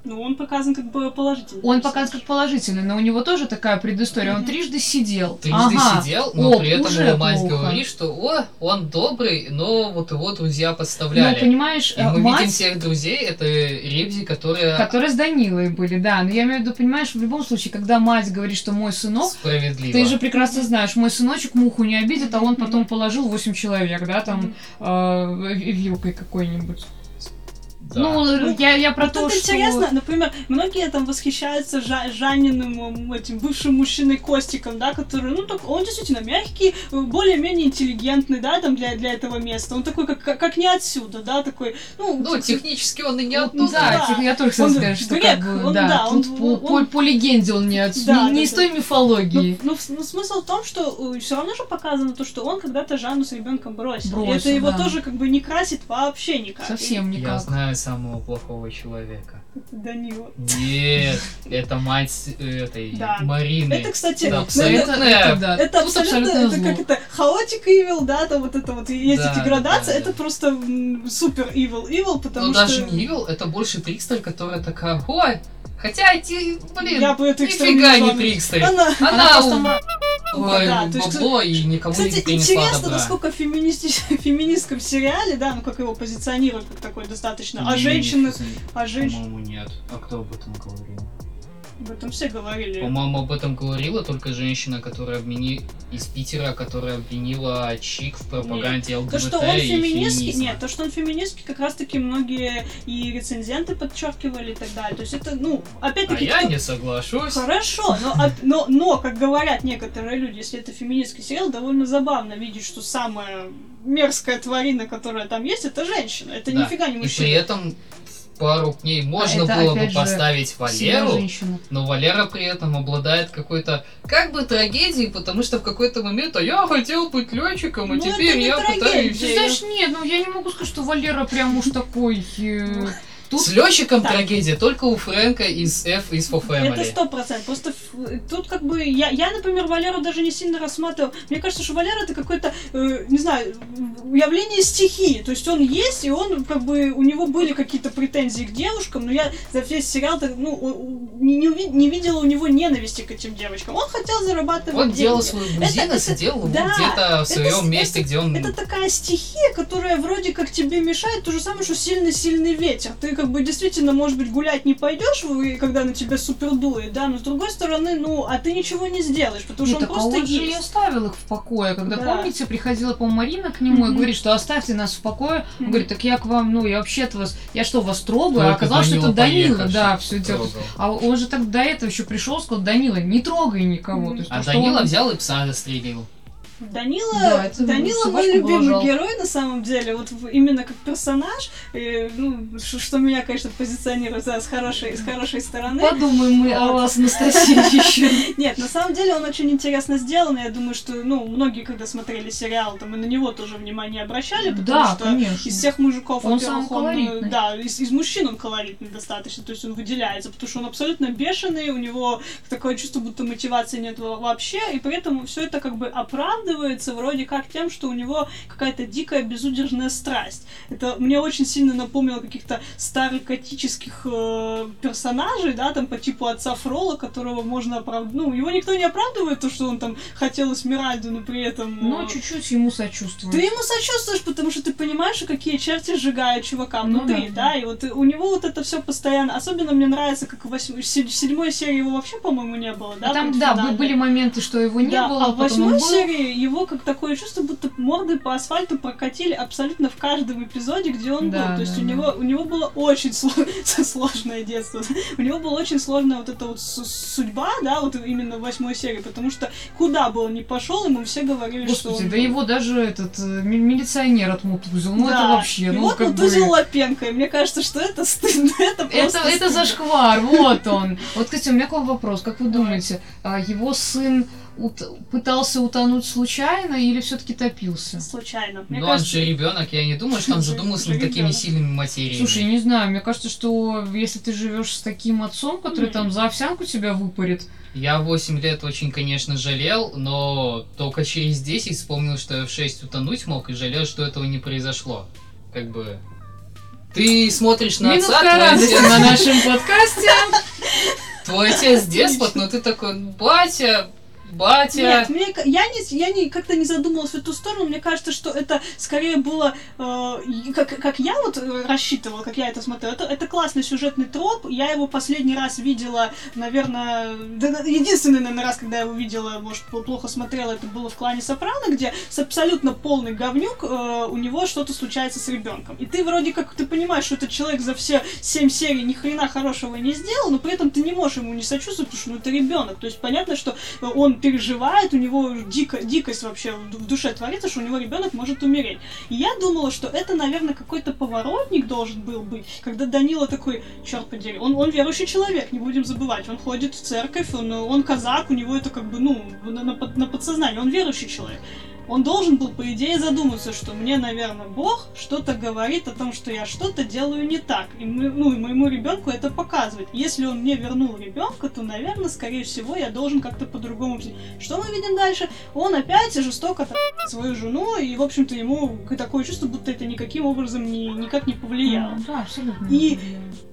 Ну, он показан как бы положительно. Он показан как положительный, но у него тоже такая предыстория. Он трижды сидел. Трижды Ага. сидел, но О, при этом его мать плохо. говорит, что о, он добрый, но вот его друзья Ну, подставляли. понимаешь, И э, мы видим мать всех друзей, это Ребзи, которая которые с Данилой были, да. Но я имею в виду, понимаешь, в любом случае, когда мать говорит, что мой сынок, справедлива. Ты же прекрасно знаешь, мой сыночек муху не обидит, а он потом положил 8 человек, да, там, э, вилкой какой-нибудь. Да. Ну, я, я про Вот то, это что... интересно, например, многие там восхищаются Жа- Жаниным этим бывшим мужчиной Костиком, да, который, ну, так, он действительно мягкий, э, более-менее интеллигентный, да, там, для, для этого места. Он такой, как, как, не отсюда, да, такой, ну, Ну, типа, технически он и не Ну, оттуда. да, да. типа, я тоже хотела Он сказать, что грек, как бы, он, да, да, он- по, он- по- по легенде он не, от... Да, не, не да, из да. той мифологии. Ну, ну, ну, смысл в том, что все равно же показано то, что он когда-то Жанну с ребенком бросил. И Бросил, это его да. тоже как бы не красит вообще никак. Совсем Я никак. знаю самого плохого человека. Данила. Нет, это мать этой Да. Марины. Это, кстати, Да, абсолютно. Это, это да. Это Тут абсолютно, это как это хаотик evil, да, там вот это вот есть Да, эти градации, да, да. это просто супер evil evil, потому Но что даже не Evil, это больше Трикстер, которая такая, ой, хотя эти, блин, я бы это нифига не Трикстер. Она, Она, Она просто у- ой, Да, то есть, бабло и никому Кстати, не интересно, добра. насколько феминисти- феминистком сериале, да, ну как его позиционируют как такой достаточно, а женщины, а женщины, По-моему, нет. А кто об этом говорил? Об этом все говорили. По-моему, об этом говорила только женщина, которая обвини... из Питера, которая обвинила Чик в пропаганде ЛГБТ То, что он и феминистский, феминизма. нет, то, что он феминистский, как раз таки многие и рецензенты подчеркивали и так далее. То есть это, ну, А опять-таки, я кто- не соглашусь. Хорошо, но, от- но, но, как говорят некоторые люди, если это феминистский сериал, довольно забавно видеть, что самая мерзкая тварина, которая там есть, это женщина. Это Да. нифига не И мужчина. при этом пару к ней можно это, было бы поставить Валеру, но Валера при этом обладает какой-то как бы трагедией, потому что в какой-то момент, а я хотел быть летчиком, и Ну, теперь я трагедия. пытаюсь... Знаешь, нет, ну я не могу сказать, что Валера прям уж такой... э, Тут С летчиком Так. трагедия только у Фрэнка из F is for Family. Это сто процентов. Просто тут как бы я, я, например, Валеру даже не сильно рассматривал. Мне кажется, что Валера это какое-то, э, не знаю, явление стихии. То есть он есть, и он как бы у него были какие-то претензии к девушкам, но я за весь сериал так, ну, не, не, уви- не видела у него ненависти к этим девочкам. Он хотел зарабатывать Он деньги. делал Это- это- и делал его да, где-то в это своем с- месте, где он... Это такая стихия, которая вроде как тебе мешает, то же самое, что сильный-сильный ветер. Ты как бы действительно, может быть, гулять не пойдешь, вы- когда на тебя супер дует, да, но с другой стороны, ну, а ты ничего не сделаешь, потому Ну, что он так а просто он же и есть. оставил их в покое. Когда, Да. помните, приходила, по Марина к нему и Мгм. говорит, что оставьте нас в покое. Он Мгм. говорит, так я к вам, ну, я вообще от вас, я что, вас трогаю? а оказалось, что это Данила да, все делает. А он же так до этого еще пришел, сказал, Данила, не трогай никого. Мгм. То есть, А то, Данила он- взял и пса застрелил. Данила, Да, это Данила мой любимый жалко. герой на самом деле, вот именно как персонаж, э, ну, ш- что меня, конечно, позиционирует да, с хорошей, с хорошей стороны. Подумаем мы о Вот. вас, Анастасия, еще. Нет, на самом деле он очень интересно сделан, и я думаю, что, ну, многие, когда смотрели сериал, там и на него тоже внимание обращали, потому Да, что конечно. из всех мужиков, Он самый он, да, из, из мужчин он колоритный достаточно, то есть он выделяется, потому что он абсолютно бешеный, у него такое чувство, будто мотивации нет во- вообще, и при этом все это как бы оправдано, оправдывается вроде как тем, что у него какая-то дикая безудержная страсть. Это мне очень сильно напомнило каких-то старых готических э, персонажей, да, там по типу отца Фрола, которого можно оправдать. Ну, его никто не оправдывает, то, что он там хотел Эсмеральду, но при этом... Э, чуть-чуть ему сочувствую. ты ему сочувствуешь, потому что ты понимаешь, какие черти сжигают чувака Ну внутри, да. да, и вот у него вот это все постоянно. Особенно мне нравится, как в восьм- седьмой серии его вообще, по-моему, не было, да? А там, да, финальной. бы- были моменты, что его не да, было, а в он восьмой серии его как такое чувство, будто морды по асфальту прокатили абсолютно в каждом эпизоде, где он Да, был. То есть да, у да. него у него было очень сло- сложное детство. У него была очень сложная вот эта вот су- судьба, да, вот именно в восьмой серии, потому что куда бы он ни пошел, ему все говорили, что Господи, он да его даже этот э, ми- милиционер отмутузил. Ну это Да. вообще, И ну вот вот бы... Лапенко, и мне кажется, что это стыдно, это Это, это зашквар, вот он. Вот, кстати, у меня к вам вопрос. Как вы думаете, а, его сын ут- пытался утонуть случайно или все-таки топился? Случайно. Мне Ну, он кажется, же ребенок, я не думаю, что он задумался над такими сильными материями. Слушай, не знаю, мне кажется, что если ты живешь с таким отцом, который там за овсянку тебя выпарит, Я 8 лет очень, конечно, жалел, но только через 10 вспомнил, что я в 6 утонуть мог, и жалел, что этого не произошло. Как бы... Ты смотришь на минутка отца, твой радости отец, на нашем подкасте. твой отец деспот, но ты такой, батя, батя... Нет, мне, я, не, я не, как-то не задумалась в эту сторону. Мне кажется, что это скорее было, э, как, как я вот э, рассчитывала, как я это смотрела. Это, это классный сюжетный троп. Я его последний раз видела, наверное, единственный, наверное, раз, когда я его видела, может, пл- плохо смотрела, это было в клане Сопрано, где с абсолютно полный говнюк э, у него что-то случается с ребенком. И ты вроде как ты понимаешь, что этот человек за все семь серий ни хрена хорошего не сделал, но при этом ты не можешь ему не сочувствовать, потому что ну, это ребенок. То есть понятно, что он переживает, у него дико, дикость вообще в ду- в душе творится, что у него ребенок может умереть. И я думала, что это, наверное, какой-то поворотник должен был быть, когда Данила такой, черт подери, он, он верующий человек, не будем забывать, он ходит в церковь, он, он казак, у него это как бы, ну, на, на на подсознании, он верующий человек. Он должен был, по идее, задуматься, что мне, наверное, Бог что-то говорит о том, что я что-то делаю не так. И, мы, ну, и моему ребенку это показывает. Если он мне вернул ребенка, то, наверное, скорее всего, я должен как-то по-другому... Что мы видим дальше? Он опять жестоко свою жену, и, в общем-то, ему такое чувство, будто это никаким образом ни, никак не повлияло. Ну, Да, абсолютно. И-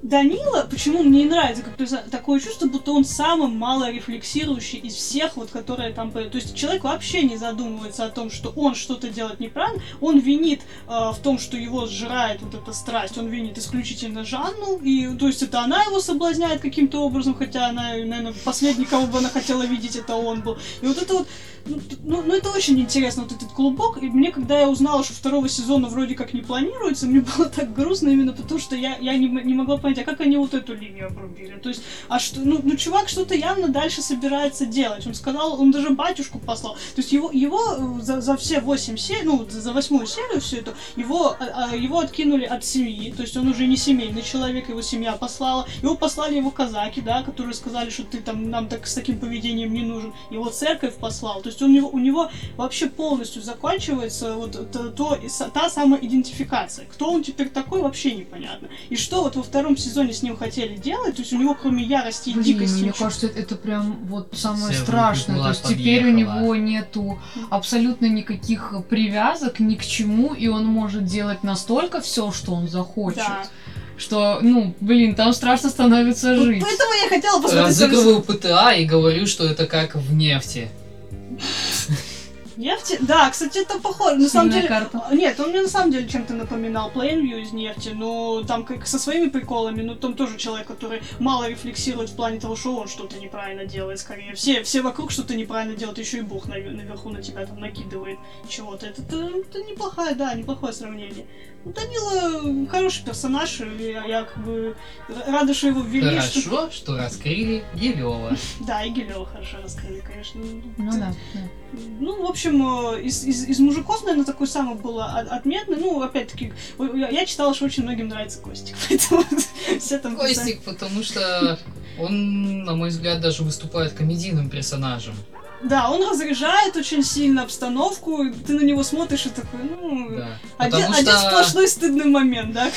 Данила, почему мне не нравится, как такое чувство, будто он самый мало рефлексирующий из всех, вот которые там... То есть человек вообще не задумывается о том, что он что-то делает неправильно, он винит э, в том, что его сжирает вот эта страсть, он винит исключительно Жанну, и то есть это она его соблазняет каким-то образом, хотя она, наверное, последний, кого бы она хотела видеть, это он был. И вот это вот ну, ну, ну, это очень интересно, вот этот клубок. И мне, когда я узнала, что второго сезона вроде как не планируется, мне было так грустно именно потому, что я, я не, не могла понять, а как они вот эту линию обрубили. То есть, а что, ну, ну, чувак что-то явно дальше собирается делать. Он сказал, он даже батюшку послал. То есть его, его э, за, за все восемь серий, ну, за восьмую серию всю эту, его, а, а, его откинули от семьи, то есть он уже не семейный человек, его семья послала. Его послали его казаки, да, которые сказали, что ты там нам так с таким поведением не нужен. Его церковь послал. То есть он, у него- у него вообще полностью заканчивается вот то, то- та самая идентификация. Кто он теперь такой, вообще непонятно. И что вот во втором сезоне с ним хотели делать, то есть у него кроме ярости и Блин, дикости... мне ничего- кажется, это прям вот самое Все, страшное. То есть теперь у него нету абсолютно никаких привязок ни к чему, и он может делать настолько все, что он захочет. Да. Что, ну, блин, там страшно становится Вот жить. поэтому я хотела посмотреть... Разыгрываю ПТА и говорю, что это как в нефти. Нефти? Да, кстати, это похоже. На самом деле... карта. Нет, он мне на самом деле чем-то напоминал Plainview из нефти, но там как со своими приколами, но там тоже человек, который мало рефлексирует в плане того, что он что-то неправильно делает, скорее. Все, все вокруг что-то неправильно делают, еще и Бог наве- наверху на тебя там накидывает чего-то. Это, это, это неплохое, да, неплохое сравнение. Ну, Данила хороший персонаж, и я, я как бы рада, что его ввели. что- Хорошо, что раскрыли Гелева. Да, и Гилева хорошо раскрыли, конечно. Ну да. Ну, в общем, э, из, из, из мужиков, наверное, такой самый был от- отметный. Ну, опять-таки, я, читала, что очень многим нравится Костик, поэтому все там... Костик, потому что он, на мой взгляд, даже выступает комедийным персонажем. Да, он разряжает очень сильно обстановку, ты на него смотришь и такой, ну... Да. Один, Потому один что... сплошной стыдный момент, да?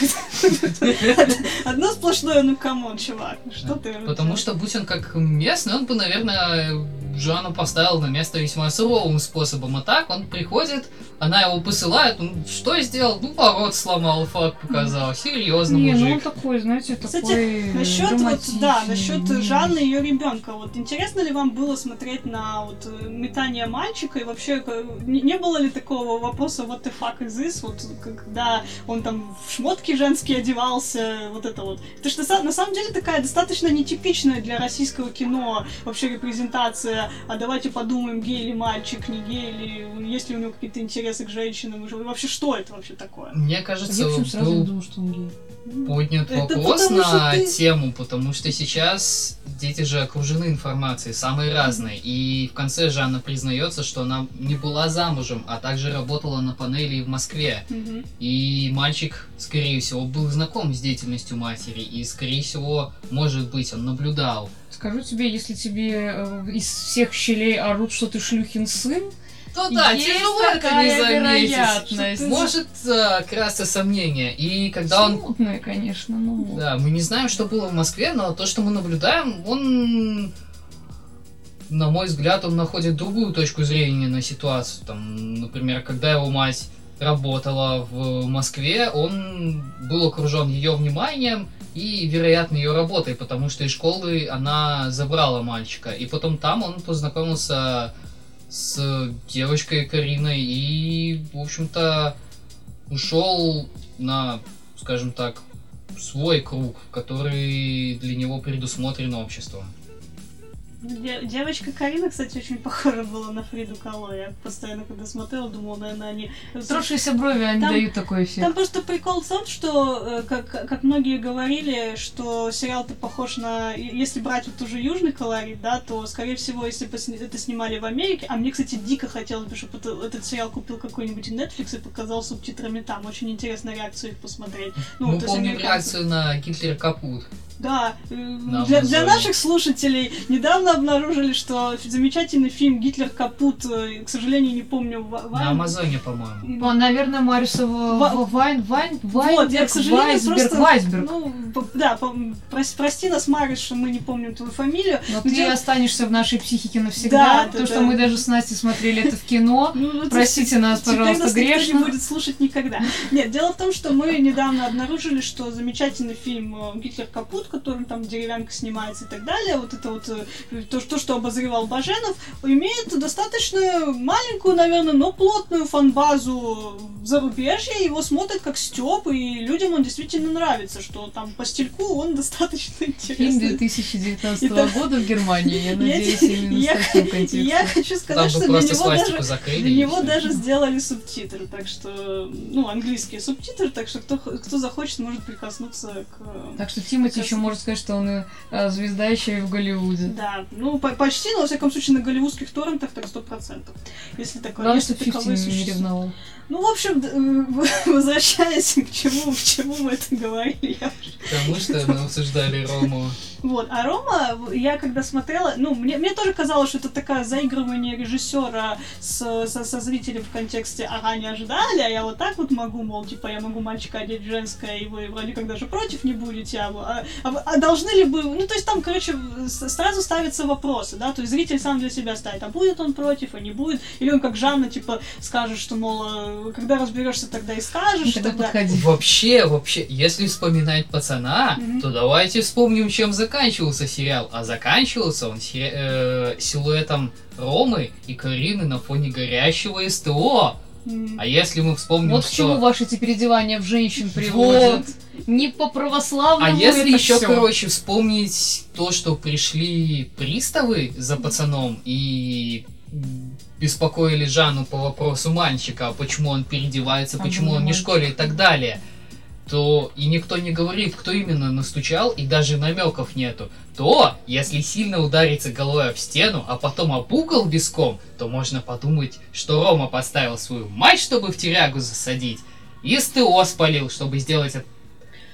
Одно сплошное, ну come on, чувак, ну что ты... Потому что, будь он как местный, он бы, наверное, Жанну поставил на место весьма суровым способом. А так он приходит, она его посылает, он что сделал? Ну, ворот сломал, факт показал. Серьезно, Не, ну он мужик. такой, знаете, Кстати, такой Насчет вот, да, насчет. Жанны и ее ребенка. Вот интересно ли вам было смотреть на вот э, метание мальчика и вообще к- не, не было ли такого вопроса what the fuck is this? Вот когда он там в шмотки женские одевался, вот это вот. Это что на самом деле такая достаточно нетипичная для российского кино вообще репрезентация. А давайте подумаем, гей ли мальчик, не гей ли, есть ли у него какие-то интересы к женщинам, и вообще что это вообще такое? Мне Я, кажется, в общем, сразу не был думал, что он гей. поднят Это вопрос потому на ты- тему, потому что сейчас дети же окружены информацией, самой разной. И в конце Жанна признается, что она не была замужем, а также работала на панели в Москве. И мальчик, скорее всего, был знаком с деятельностью матери, и, скорее всего, может быть, он наблюдал. Скажу тебе, если тебе э, из всех щелей орут, что ты шлюхин сын, То да, Есть тяжело это не заметить. Может э, красться сомнение. И когда он смутное, конечно, ну... Да, мы не знаем, что было в Москве, но то, что мы наблюдаем, он, на мой взгляд, он находит другую точку зрения на ситуацию. Там, например, когда его мать работала в Москве, он был окружен ее вниманием и, вероятно, ее работой, потому что из школы она забрала мальчика. И потом там он познакомился с девочкой Кариной и, в общем-то, ушел на, скажем так, свой круг, который для него предусмотрен обществом. Де- девочка Карина, кстати, очень похожа была на Фриду Кало. Я постоянно, когда смотрела, думала, наверное, они... Сросшиеся брови, они Там- дают такой эффект. Там просто прикол в том, что, э, как, как многие говорили, что сериал-то похож на... Если брать вот уже южный колорит, да, то, скорее всего, если бы это снимали в Америке... А мне, кстати, дико хотелось бы, чтобы это- этот сериал купил какой-нибудь Netflix и показал субтитрами там. Очень интересно реакцию их посмотреть. Ну, Мы есть помним реакцию на Гитлер Капут. Да, э, для, для наших слушателей недавно обнаружили, что замечательный фильм «Гитлер капут», э, к сожалению, не помню, Ва- На Вайн- Амазоне, по-моему. или- О, наверное, Марисова Ва- Вайн, Вайн, Вот, я, к сожалению, Вайсберг, просто... Вайсберг. Ну, по- да, по- прос- прости нас, Мариш, мы не помним твою фамилию. Но ну, ты дело- останешься в нашей психике навсегда, Да, потому да, что да. мы даже с Настей смотрели это в кино. Ну, Простите нас, пожалуйста, нас грешно. не будет слушать никогда. Нет, дело в том, что мы недавно обнаружили, что замечательный фильм э, «Гитлер капут», который там деревянка снимается и так далее, вот это вот э, то, то, что обозревал Баженов, имеет достаточно маленькую, наверное, но плотную фанбазу в зарубежье, его смотрят как Степ, и людям он действительно нравится, что там по стильку он достаточно Фильм интересный. 2019 Это- года в Германии, я Я надеюсь, те- именно я- с таким контекстом. я хочу сказать, что для него даже закрыли. для него даже сделали субтитры, так что, ну, английские субтитры, так что кто, кто захочет, может прикоснуться к... Так что Тимати еще раз- может сказать, что он а, звезда еще и в Голливуде. Да, ну, по- почти, но, во всяком случае, на голливудских торрентах так сто процентов. Если такое, Главное, если что 50 таковые не существуют. Ну, в общем, э, возвращаясь к чему, к чему мы это говорили, я Потому что мы обсуждали Рому. Вот, а Рома, я когда смотрела, ну, мне, мне тоже казалось, что это такое заигрывание режиссера с, со, со зрителем в контексте «ага, не ожидали, а я вот так вот могу, мол, типа, я могу мальчика одеть женское, и вы вроде как даже против не будете, а, а, а а должны ли бы...» Ну, то есть там, короче, сразу ставятся вопросы, да, то есть зритель сам для себя ставит, а будет он против, а не будет, или он как Жанна, типа, скажет, что, мол, э, когда разберешься, тогда и скажешь, Тогда тогда... подходи. Вообще, вообще, если вспоминать пацана, Мгм. то давайте вспомним, чем заканчивался сериал. А заканчивался он сери- э, силуэтом Ромы и Карины на фоне горящего СТО. А если мы вспомним, Вот к что... чему ваши эти переодевания в женщин приводят. Не по православному А если еще, всё. короче, вспомнить то, что пришли приставы за пацаном и беспокоили Жанну по вопросу мальчика, а почему он переодевается, Там почему он не в школе и так далее, то и никто не говорит, кто именно настучал, и даже намеков нету, то, если сильно удариться головой об стену, а потом об угол виском, то можно подумать, что Рома подставил свою мать, чтобы в тюрягу засадить, и СТО спалил, чтобы сделать это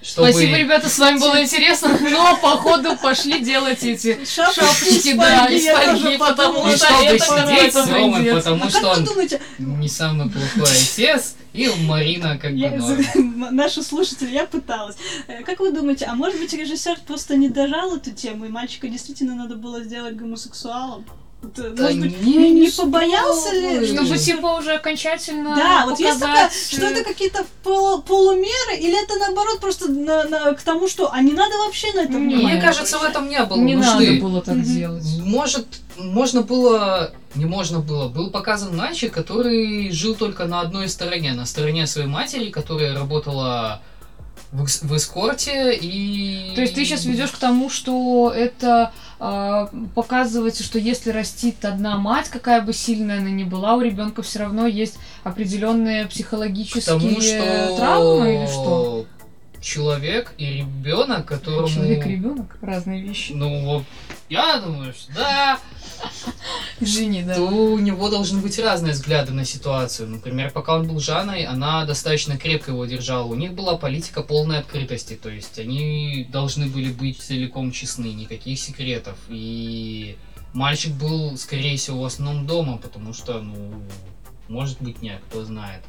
чтобы... Спасибо, ребята, с вами было интересно, но походу пошли делать эти Шапочки, шапочки, да, фольги, тоже потому И что чтобы это сидеть с какой-то Ромой, трындец. потому А что он не самый плохой отец, и Марина как бы норм. наши слушатели, я пыталась. Э, Как вы думаете, а может быть режиссер просто не дожал эту тему, и мальчика действительно надо было сделать гомосексуалом? Э, Да Может быть, не, не, побоялся ли? Чтобы типа уже окончательно Да, вот есть такая, показать, что это какие-то полу- полумеры, или это наоборот просто на- на- к тому, что а не надо вообще на этом Мне кажется, в этом не было не надо нужды. было так Мгм. делать. Может, можно было, не можно было, был показан мальчик, который жил только на одной стороне, на стороне своей матери, которая работала в, в эскорте и... То есть ты сейчас ведешь к тому, что это показывается, что если растит одна мать, какая бы сильная она ни была, у ребенка все равно есть определенные психологические тому, что травмы или что? Человек и ребенок, которому... Человек и ребенок разные вещи. Ну, вот, я думаю, что да, Извини, да. то у него должны быть разные взгляды на ситуацию. Например, пока он был Жанной, она достаточно крепко его держала. У них была политика полной открытости, то есть они должны были быть целиком честны, никаких секретов. И мальчик был, скорее всего, в основном дома, потому что, ну, может быть, нет, кто знает.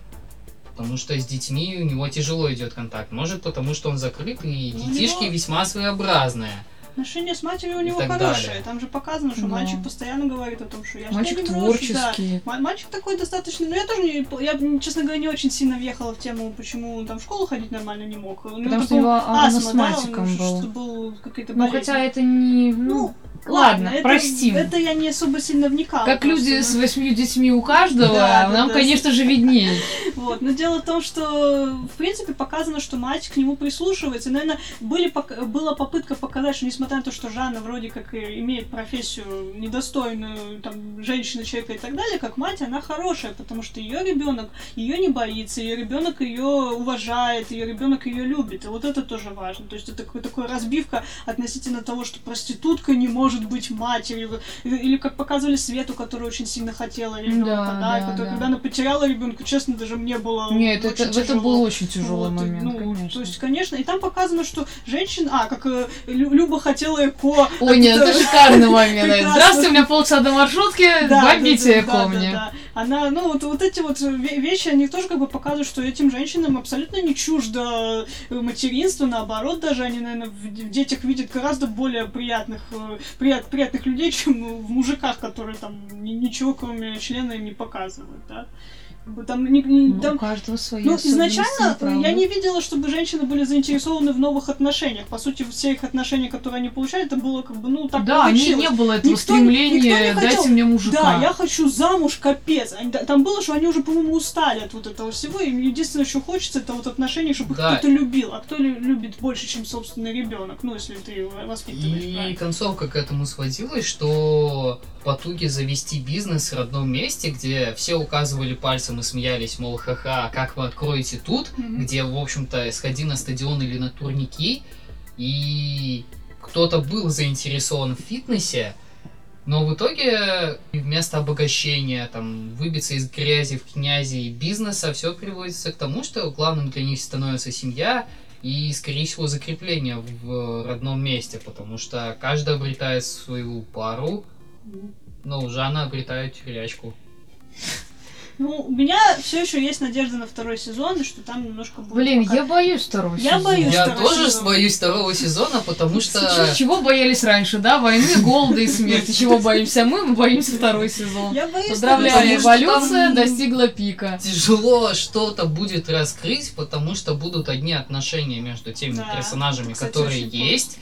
Потому что с детьми у него тяжело идет контакт. Может, потому что он закрыт, и Ну, у детишки него- весьма своеобразные. Отношения с матерью у него хорошие. далее. Там же показано, что Да. мальчик постоянно говорит о том, что я Мальчик тебя да. творческий. Ма- Мальчик такой достаточно, ну я тоже не, я, честно говоря, не очень сильно въехала в тему, почему он там в школу ходить нормально не мог. У него Потому что него астма, да, он был. был какая-то Ну, болезнь. хотя это не... Ну, Ну, ладно, это, простим. Это я не особо сильно вникала. как просто, люди ну. с восьмью детьми у каждого, Да, да, нам, да. конечно же, виднее. Вот. Но дело в том, что, в принципе, показано, что мать к нему прислушивается. Наверное, были, была попытка показать, что несмотря на то, что Жанна вроде как и имеет профессию недостойную там, женщины, человека и так далее, как мать, она хорошая, потому что ее ребенок ее не боится, ее ребенок ее уважает, ее ребенок ее любит. И вот это тоже важно. То есть это такой, такой разбивка относительно того, что проститутка не может быть матерью. Или, как показывали Свету, которая очень сильно хотела ребенка, Да, да, да, которая, да. когда она потеряла ребенка, честно, даже мне было Нет, очень это, это был очень тяжелый Вот, момент, ну, конечно. То есть, конечно, и там показано, что женщина, а, как э, Лю- Люба хотела ЭКО. Ой, нет, это шикарный момент. Здравствуйте, у меня полчаса до маршрутки, бомбите да, да, ко да, мне. Она, ну, вот, вот эти вот ве- вещи, они тоже как бы показывают, что этим женщинам абсолютно не чуждо э, материнство, наоборот, даже они, наверное, в, в детях видят гораздо более приятных, э, прият- приятных людей, чем в мужиках, которые там ни- ничего, кроме члена не показывают, да. Как бы Там, ни- ни- Ну, там у каждого свои Ну, изначально правда. я не видела, чтобы женщины были заинтересованы в новых отношениях. По сути, все их отношения, которые они получали, это было как бы, ну, так Да, не, получилось. не было этого Никто не- никто не стремления, хотел- дайте мне мужика. Да, я хочу замуж, капец. Они- Там было, что они уже, по-моему, устали от вот этого всего. Им единственное, что хочется, это вот отношения, чтобы их Да. кто-то любил. А кто лю- любит больше, чем собственный ребенок? Ну, если ты воспитываешь. И правильно. концовка к этому сводилась, что потуги завести бизнес в родном месте, где все указывали пальцем и смеялись, мол, ха-ха, а как вы откроете тут, Мгм. где, в общем-то, сходи на стадион или на турники, и кто-то был заинтересован в фитнесе, но в итоге вместо обогащения, там, выбиться из грязи в князи бизнеса, все приводится к тому, что главным для них становится семья и, скорее всего, закрепление в родном месте, потому что каждый обретает свою пару, ну, Жанна обретает тюрячку. Ну, у меня все еще есть надежда на второй сезон, и что там немножко будет. Блин, пока- я боюсь второго Я сезона. боюсь. Я тоже сезон. боюсь второго сезона, потому что... Чего боялись раньше, да? Войны, голода и смерти. Чего боимся мы? Мы боимся второй сезон. Я боюсь. Поздравляю, эволюция достигла пика. тяжело что-то будет раскрыть, потому что будут одни отношения между теми Да, персонажами, кстати, которые есть,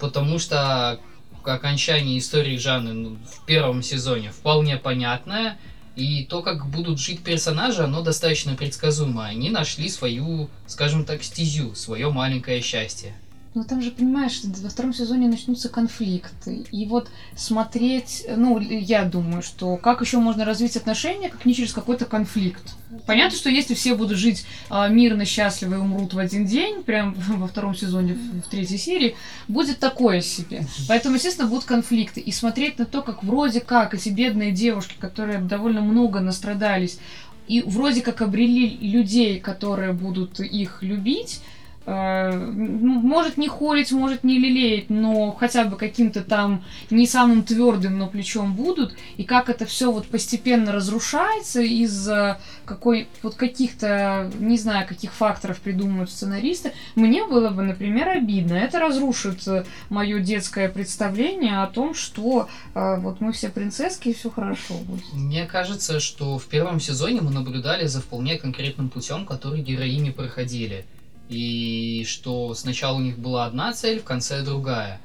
потому что к окончании истории Жанны ну, в первом сезоне вполне понятное, и то, как будут жить персонажи, оно достаточно предсказуемо. Они нашли свою, скажем так, стезю, свое маленькое счастье. Ну там же, понимаешь, во втором сезоне начнутся конфликты. И вот смотреть, ну, я думаю, что как еще можно развить отношения, как не через какой-то конфликт. Понятно, что если все будут жить а, мирно, счастливо и умрут в один день, прям во втором сезоне, в, в третьей серии, будет такое себе. Поэтому, естественно, будут конфликты. И смотреть на то, как вроде как эти бедные девушки, которые довольно много настрадались, и вроде как обрели людей, которые будут их любить, может не холить, может не лелеять, но хотя бы каким-то там не самым твердым, но плечом будут, и как это все вот постепенно разрушается из-за какой вот каких-то, не знаю, каких факторов придумывают сценаристы, мне было бы, например, обидно. Это разрушит мое детское представление о том, что э, вот мы все принцесски и все хорошо будет. Мне кажется, что в первом сезоне мы наблюдали за вполне конкретным путем, который героини проходили. И что сначала у них была одна цель, в конце другая.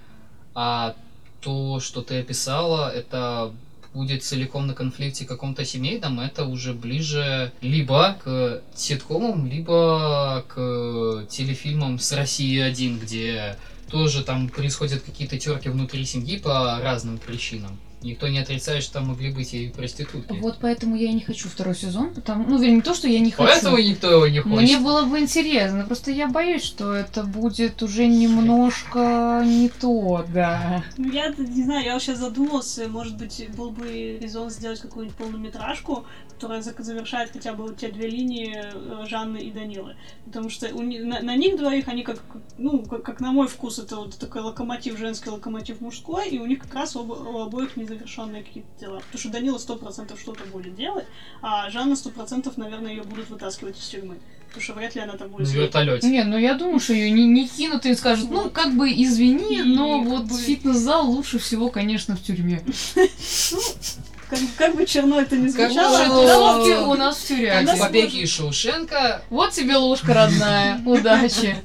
А то, что ты описала, это будет целиком на конфликте каком-то семейном, это уже ближе либо к ситкомам, либо к телефильмам с России 1, где тоже там происходят какие-то терки внутри семьи по разным причинам. Никто не отрицает, что там могли быть и проститутки. Вот поэтому я и не хочу второй сезон, потому ну, вернее, не то, что я не хочу. Поэтому никто его не хочет. Мне было бы интересно, просто я боюсь, что это будет уже немножко не то, да. Ну, я не знаю, я вот сейчас задумался, может быть, был бы резон сделать какую-нибудь полнометражку, которая завершает хотя бы те две линии э, Жанны и Данилы. Потому что у на, на них двоих они как, ну, как, как на мой вкус, это вот такой локомотив женский, локомотив мужской, и у них как раз оба- у обоих незавершенные какие-то дела. Потому что Данила сто процентов что-то будет делать, а Жанна сто процентов, наверное, ее будут вытаскивать из тюрьмы. Потому что вряд ли она там На будет сидеть. вертолете. Не, ну я думаю, что ее не, не кинут и скажут, ну, как бы извини, И но как вот бы- фитнес-зал лучше всего, конечно, в тюрьме. Как, как бы черно это ни Как звучало, бы Тусовки да, у нас в Как тюряге. побеги из Шоушенка. Вот тебе ложка родная. Удачи.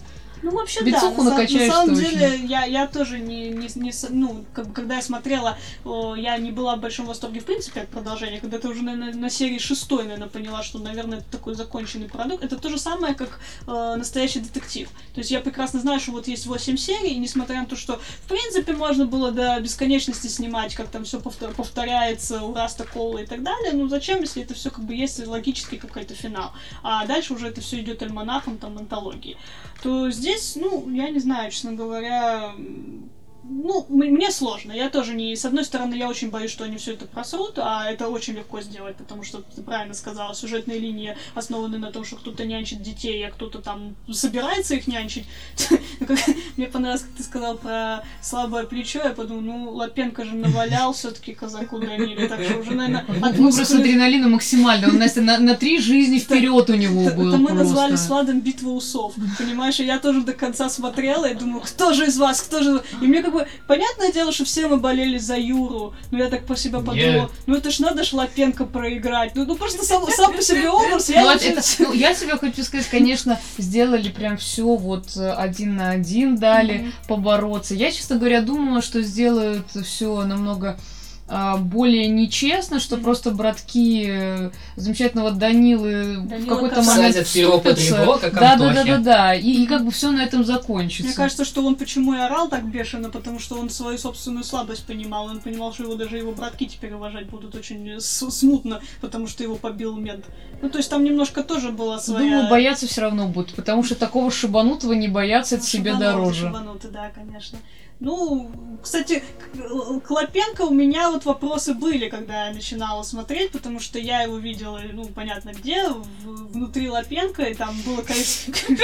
Ну, вообще, Бицуху да. Накачаешь на самом деле, я, я тоже не, не, не ну, как когда я смотрела, о, я не была в большом восторге, в принципе, от продолжения. Когда ты уже на, на- серии шестой, наверное, поняла, что, наверное, это такой законченный продукт. Это то же самое, как э, настоящий детектив. То есть я прекрасно знаю, что вот есть 8 серий, и несмотря на то, что, в принципе, можно было до бесконечности снимать, как там все повторяется у Раста Кола и так далее, ну зачем, если это все как бы есть логический какой-то финал. А дальше уже это все идет альманахом, там, антологии то здесь, ну, я не знаю, честно говоря, ну, мне сложно. Я тоже не... С одной стороны, я очень боюсь, что они все это просрут, а это очень легко сделать, потому что, ты правильно сказала, сюжетные линии основаны на том, что кто-то нянчит детей, а кто-то там собирается их нянчить. Мне понравилось, как ты сказал про слабое плечо, я подумала, ну, Лапенко же навалял все таки казаку Даниле, так что уже, наверное, Ну, просто адреналина максимально. Он, Настя, на, три жизни вперед у него был это мы назвали с Владом битва усов. Понимаешь, и я тоже до конца смотрела и думаю, кто же из вас, кто же... И мне как бы, понятное дело, что все мы болели за Юру, но я так про себя подумала, Нет. ну это ж надо ж Лапенко проиграть. Ну, ну просто сам, сам по себе образ, я Ну, не это- ну, я тебе хочу сказать, конечно, сделали прям все вот э, один на один дали Мгм. побороться. Я, честно говоря, думала, что сделают все намного а, более нечестно, что просто братки э, замечательного Данилы в Данила какой-то Кобзарь. момент ребро, как да, да, да, да, да. И, и как бы все на этом закончится. Мне кажется, что он почему и орал так бешено, потому что он свою собственную слабость понимал. Он понимал, что его даже его братки теперь уважать будут очень смутно, потому что его побил мент. Ну, то есть там немножко тоже была своя... Думаю, бояться все равно будут, потому что такого шибанутого не бояться, это себе Шибануты, дороже. шибануты, да, конечно. Ну, кстати, к к Лапенко у меня вот вопросы были, когда я начинала смотреть, потому что я его видела, ну, понятно где, в- внутри Лапенко, и там было, конечно...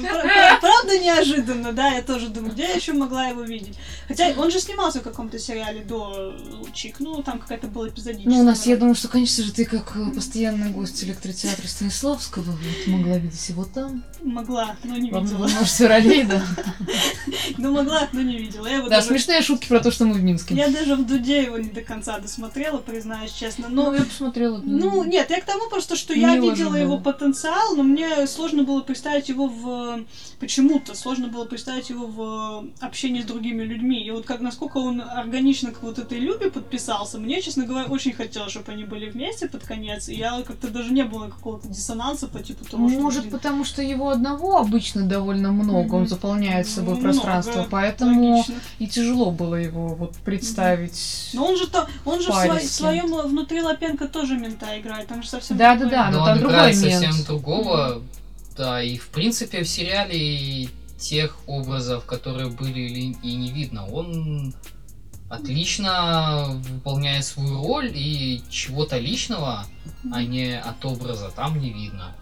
Пра- Правда неожиданно, да, я тоже думаю, где я еще могла его видеть. Хотя он же снимался в каком-то сериале до Чик, ну, там какая-то была эпизодическая. Ну, у нас, я думаю, что, конечно же, ты как э, постоянный гость электротеатра Станиславского могла видеть его там. Могла, но не Во видела. множестве ролей, да. Ну, могла, но не видела. Я Да, даже- смешные шутки про то, что мы в Минске. Я даже в Дуде его не до конца досмотрела, признаюсь честно. Но, Ну, я посмотрела. ну, нет, я к тому просто, что я видела его потенциал, но мне сложно было представить его в... Почему-то сложно было представить его в общении с другими людьми. И вот как, насколько он органично к вот этой Любе подписался, мне, честно говоря, очень хотелось, чтобы они были вместе под конец, и я как-то даже не было какого-то диссонанса по типу того, что... Может, потому что его одного обычно довольно много, он Мгм. заполняет собой много, пространство, поэтому логично. и тяжело было его вот представить. Но он же то, он же в, сво- с своем внутри Лапенко тоже мента играет, там же совсем Да, да, другой. да, но Но там он другой играет мент. совсем другого. Да, и в принципе в сериале тех образов, которые были или- и не видно, он отлично выполняет свою роль и чего-то личного, а не от образа там не видно.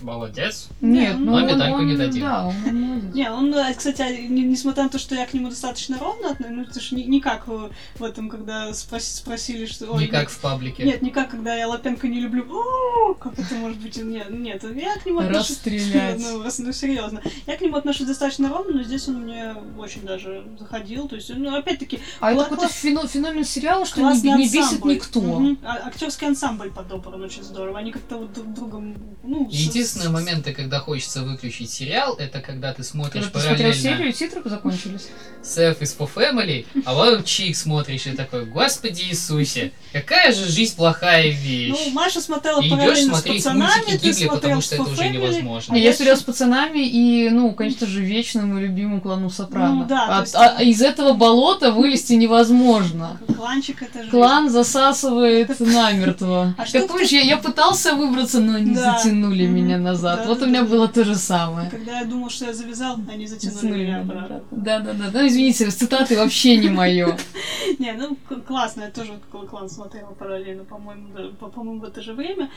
Молодец. Нет, Не, ну но медальку он- не дадим. Да, он молодец. Не, он, э, кстати, не- несмотря на то, что я к нему достаточно ровно отношусь, это ж не, не как в этом, когда спрос- спросили, что... ой, Не как в паблике. Нет, не как, когда я Лапенко не люблю. О, как это может быть? Нет, нет, я к нему отношусь... Расстрелять. Ну, раз- ну, серьезно. Я к нему отношусь достаточно ровно, но здесь он мне очень даже заходил. То есть, ну, опять-таки, А это какой-то класс- фено- феномен сериала, что не, не бесит никто. Мгм. А- актерский ансамбль подобран очень здорово. Они как-то вот друг другом... Ну, с- Единственные моменты, когда хочется выключить сериал, это когда ты смотришь Когда ты смотрел параллельно серию, и титры закончились. Self is for Family, а вот Чик смотришь и такой, Господи Иисусе, какая же жизнь плохая вещь. Ну, Маша смотрела И параллельно с смотреть пацанами, мультики ты Гибли, смотрел потому что это «For уже Family». невозможно. А я щас- с пацанами и, ну, конечно же, вечному любимому клану Сопрано. Ну да, А- есть- а из этого болота вылезти невозможно. Кланчик это же. Клан засасывает намертво. А что Как помнишь, я, я пытался выбраться, но они Да. затянули меня назад. Да, вот да, у меня да. было то же самое. Когда я думал, что я завязал, они затянули меня обратно. Да, да, да. Ну, извините, цитаты вообще не мое. Не, ну классно, я тоже «Кл- клан смотрела параллельно, по-моему, по-моему, в это же время.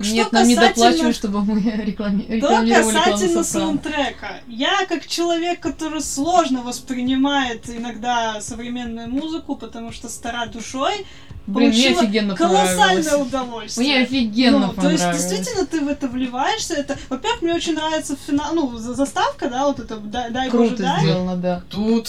Что Нет, нам не доплачивают, чтобы мы реклами... Что рекламировали клан касательно саундтрека, я как человек, который сложно воспринимает иногда современную музыку, потому что стара душой, Блин, мне офигенно колоссальное понравилось. удовольствие. Мне офигенно Ну, то есть, понравилось. действительно, ты в это вливаешься. Это, во-первых, мне очень нравится финал, ну, за- заставка, да, вот это дай, дай Боже, Круто дай. сделано, да. Тут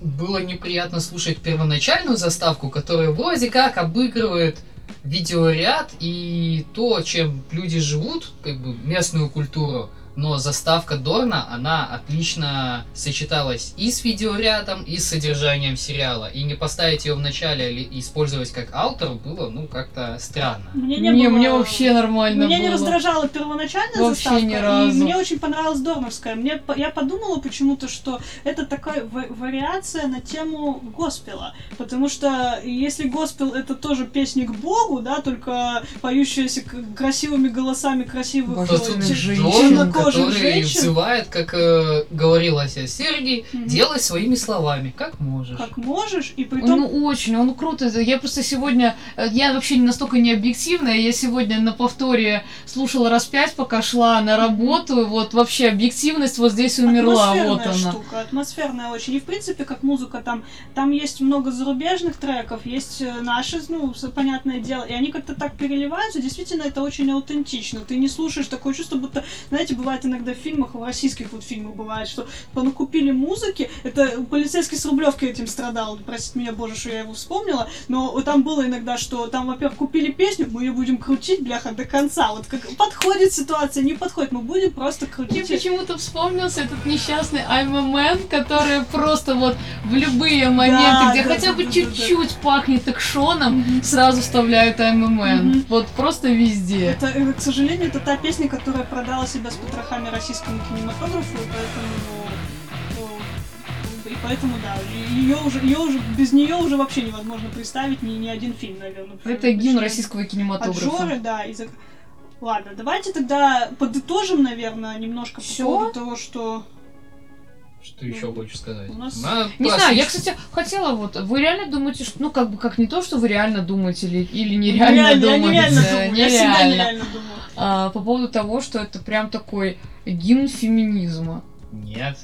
было неприятно слушать первоначальную заставку, которая вроде как обыгрывает видеоряд и то, чем люди живут, как бы местную культуру. Но заставка Дорна, она отлично сочеталась и с видеорядом, и с содержанием сериала. И не поставить ее в начале или использовать как автор было, ну, как-то странно. Мне не, Не, было- мне вообще нормально Меня не было. раздражала первоначальная Вообще заставка, ни и разу. мне очень понравилась Дорновская. Мне, я подумала почему-то, что это такая ва- вариация на тему госпела. Потому что если госпел это тоже песни к Богу, да, только поющиеся красивыми голосами красивых Божественных женщин. Темнокожих который женщин. взывает, как э, говорил Ася Сергий, Мгм. делай своими словами, как можешь. Как можешь, и при том ну, очень, он круто. Я просто сегодня, э, я вообще не настолько не объективная, я сегодня на повторе слушала раз пять, пока шла на работу, и вот вообще объективность вот здесь умерла, вот атмосферная она. штука, атмосферная очень. И в принципе, как музыка, там, там есть много зарубежных треков, есть э, наши, ну, понятное дело, и они как-то так переливаются, действительно, это очень аутентично. Ты не слушаешь такое чувство, будто, знаете, бывает иногда в фильмах, в российских вот фильмах бывает, что понакупили музыки, это полицейский с Рублевки этим страдал, простите меня, боже, что я его вспомнила, но там было иногда, что там, во-первых, купили песню, мы ее будем крутить, бляха, до конца, вот как подходит ситуация, не подходит, мы будем просто Мне крутить. почему-то вспомнился этот несчастный I'm a Man, который просто вот в любые моменты, Да, где да, хотя да, бы да, да, чуть-чуть пахнет экшоном, Мгм. сразу вставляют I'm a Man. Мгм. Вот просто везде. Это, э, к сожалению, это та песня, которая продала себя с потрохами российскому кинематографу, и поэтому, э, и поэтому, да, ее уже, ее уже, без нее уже вообще невозможно представить ни, ни один фильм, наверное. Это гимн российского От кинематографа. Жоры, да, из Ладно, давайте тогда подытожим, наверное, немножко по Всё? поводу того, что... Что еще хочешь сказать? У нас- На Не знаю, я, кстати, хотела вот, вы реально думаете, что, ну, как бы, как не то, что вы реально думаете или, или нереально я думаете, нереально думаю, я всегда нереально. нереально думаю. А, по поводу того, что это прям такой гимн феминизма. Нет.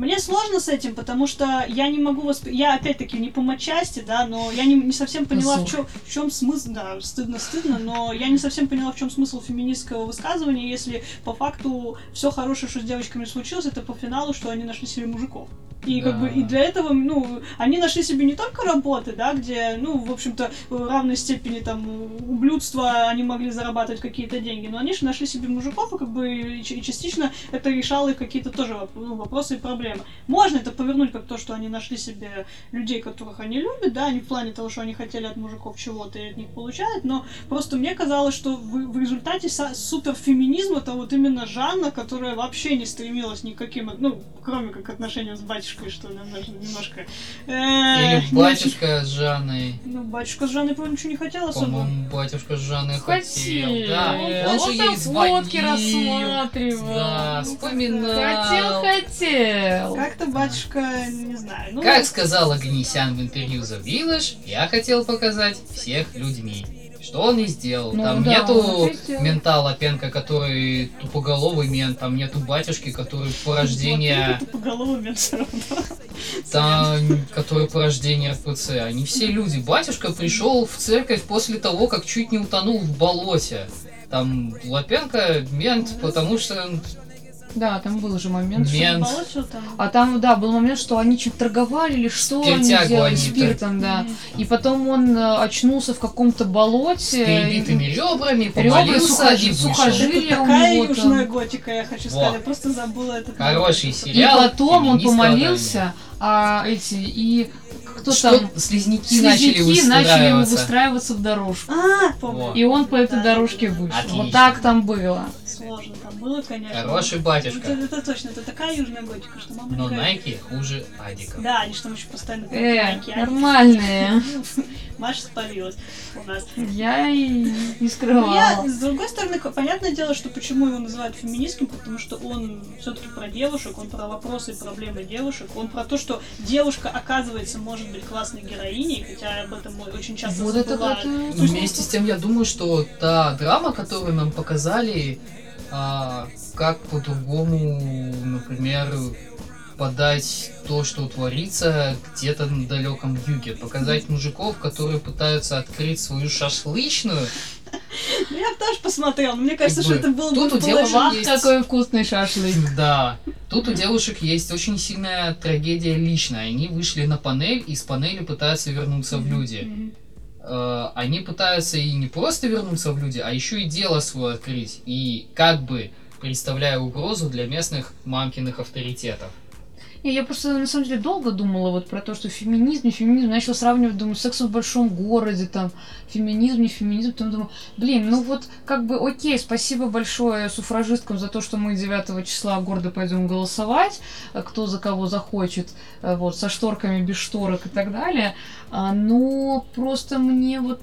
Мне сложно с этим, потому что я не могу восп... Я, опять-таки, не по матчасти, да, но я не, не совсем поняла, в чем, в чем смысл... Да, стыдно-стыдно, но я не совсем поняла, в чем смысл феминистского высказывания, если по факту все хорошее, что с девочками случилось, это по финалу, что они нашли себе мужиков. И как бы и Да. для этого, ну, они нашли себе не только работы, да, где, ну, в общем-то, в равной степени там ублюдства они могли зарабатывать какие-то деньги, но они же нашли себе мужиков, и как бы и частично это решало их какие-то тоже ну, вопросы и проблемы. Можно это повернуть как то, что они нашли себе людей, которых они любят, да, не в плане того, что они хотели от мужиков чего-то и от них получают, но просто мне казалось, что в, в результате са- суперфеминизм это вот именно Жанна, которая вообще не стремилась никаким, ну, кроме как отношениям с батюшкой, что немножко... немножко э, Или батюшка с Жанной. Ну, батюшка с Жанной, по-моему, ничего не хотел особо. Батюшка с Жанной хотел. Да, он Вот же ей звонил. рассматривал. Да, Ну, вспоминал. Хотел, хотел. Как-то батюшка, не знаю. Ну, Как сказала Гнесян в интервью The Village, я хотел показать всех людьми. Что он и сделал. Ну там да, нету мента Лапенко, который тупоголовый мент, там нету батюшки, который порождение... Тупоголовыми все равно. Там, который порождение РПЦ. Они все люди. Батюшка пришел в церковь после того, как чуть не утонул в болоте. Там Лапенко мент, потому что Да, там был же момент. что- Мент. Болото там. А там, да, был момент, что они что-то торговали или что они делали, спиртом, да. И потом он э, очнулся в каком-то с болоте. перебитыми и- ребрами, Ребра, помолился сухожи- и вышел. сухожи- Это у такая него южная там. готика, я хочу сказать. Я просто забыла этот Хороший момент. И сериал. потом он помолился, а эти, и кто Что там, слизняки начали слизняки начали выстраиваться. выстраиваться в дорожку. А, помню. Вот. И он по этой Да, дорожке вышел. Отлично. Вот так там было. Сложно там было, конечно. Хороший Это, батюшка. это точно, это такая южная готика, что мама Но не. Найки хуже Адика. Да, они же там еще постоянно Э, Nike, а? нормальные. Маша спалилась у нас. Я и не скрывала. я, с другой стороны, понятное дело, что почему его называют феминистским, потому что он все-таки про девушек, он про вопросы и проблемы девушек, он про то, что девушка, оказывается, может быть классной героиней, хотя об этом очень часто Вот это забывают. Ну, Вместе с тем, я думаю, что та драма, которую нам показали, а, как по-другому, например, подать то, что творится где-то на далеком юге. Показать мужиков, которые пытаются открыть свою шашлычную. Ну, я тоже посмотрела, но мне кажется, что это было тут бы у девушек есть- Какой вкусный шашлык. Да. Тут у девушек есть очень сильная трагедия личная. Они вышли на панель и с панели пытаются вернуться в люди. Э, они пытаются и не просто вернуться в люди, а еще и дело свое открыть. И как бы представляя угрозу для местных мамкиных авторитетов. Не, я просто на самом деле долго думала вот про то, что феминизм, не феминизм, начала сравнивать, думаю, секс в большом городе, там, феминизм, не феминизм, потом думаю, блин, ну вот как бы окей, спасибо большое суфражисткам за то, что мы 9 числа гордо пойдем голосовать, э, кто за кого захочет, э, вот, со шторками, без шторок и так далее, А, но просто мне вот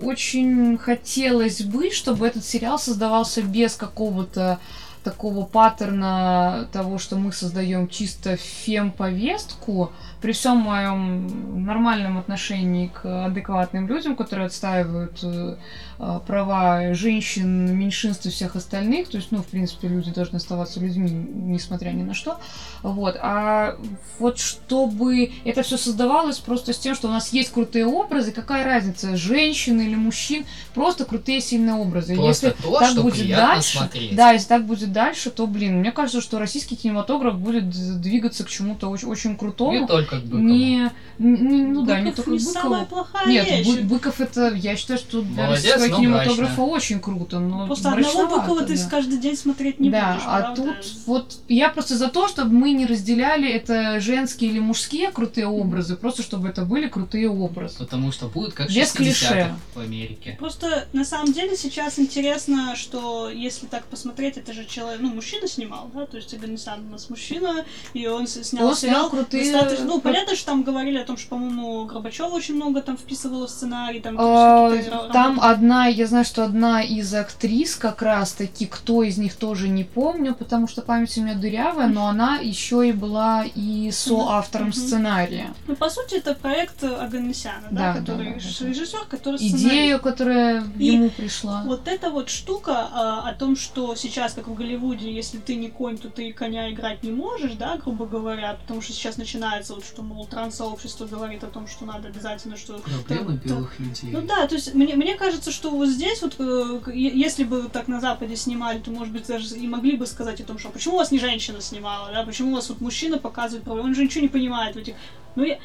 очень хотелось бы, чтобы этот сериал создавался без какого-то такого паттерна того, что мы создаем чисто фем-повестку, при всем моем нормальном отношении к адекватным людям, которые отстаивают э, э, права женщин, меньшинств и всех остальных, то есть, ну, в принципе, люди должны оставаться людьми, несмотря ни на что, вот, а вот чтобы это все создавалось просто с тем, что у нас есть крутые образы, какая разница, женщин или мужчин, просто крутые сильные образы. Просто Если то, так что будет дальше, смотреть. да, если так будет дальше, то, блин, мне кажется, что российский кинематограф будет двигаться к чему-то очень, очень крутому. Не только к Быкову. Не, не- ну да, не Быков только не к Быкову. самая плохая Нет, вещь. Бы- Быков это, я считаю, что для Молодец, российского кинематографа мрачно. очень круто, но Просто одного Быкова ты да. каждый день смотреть не да, будешь, а правда? тут вот я просто за то, чтобы мы не разделяли это женские или мужские крутые образы, просто чтобы это были крутые образы. Потому что будет как Без 60-х клише. в Америке. Просто на самом деле сейчас интересно, что если так посмотреть, это же человек, ну, мужчина снимал, да, то есть Аганесян у нас мужчина, и он снял Он сериал крутые- достаточно- ну, понятно, что там говорили о том, что, по-моему, Горбачева очень много там вписывала в сценарий, там А, Там одна, я знаю, что одна из актрис как раз таки, кто из них тоже не помню, потому что память у меня дырявая, но она еще и была и соавтором сценария. Ну, по сути, это проект Аганесяна, да, Да, который да, да, режиссер, который сценарист. Идею, которая И ему пришла. Вот эта вот штука а, о том, что сейчас, как в Голливуде, если ты не конь, то ты коня играть не можешь, да, грубо говоря, потому что сейчас начинается вот, что, мол, транс-сообщество говорит о том, что надо обязательно, что... Проблемы то- белых людей. Ну да, то есть мне, мне кажется, что вот здесь вот, э, если бы так на Западе снимали, то, может быть, даже и могли бы сказать о том, что «А почему у вас не женщина снимала, да, почему у вас вот мужчина показывает проблемы, он же ничего не понимает в этих... Ну, я,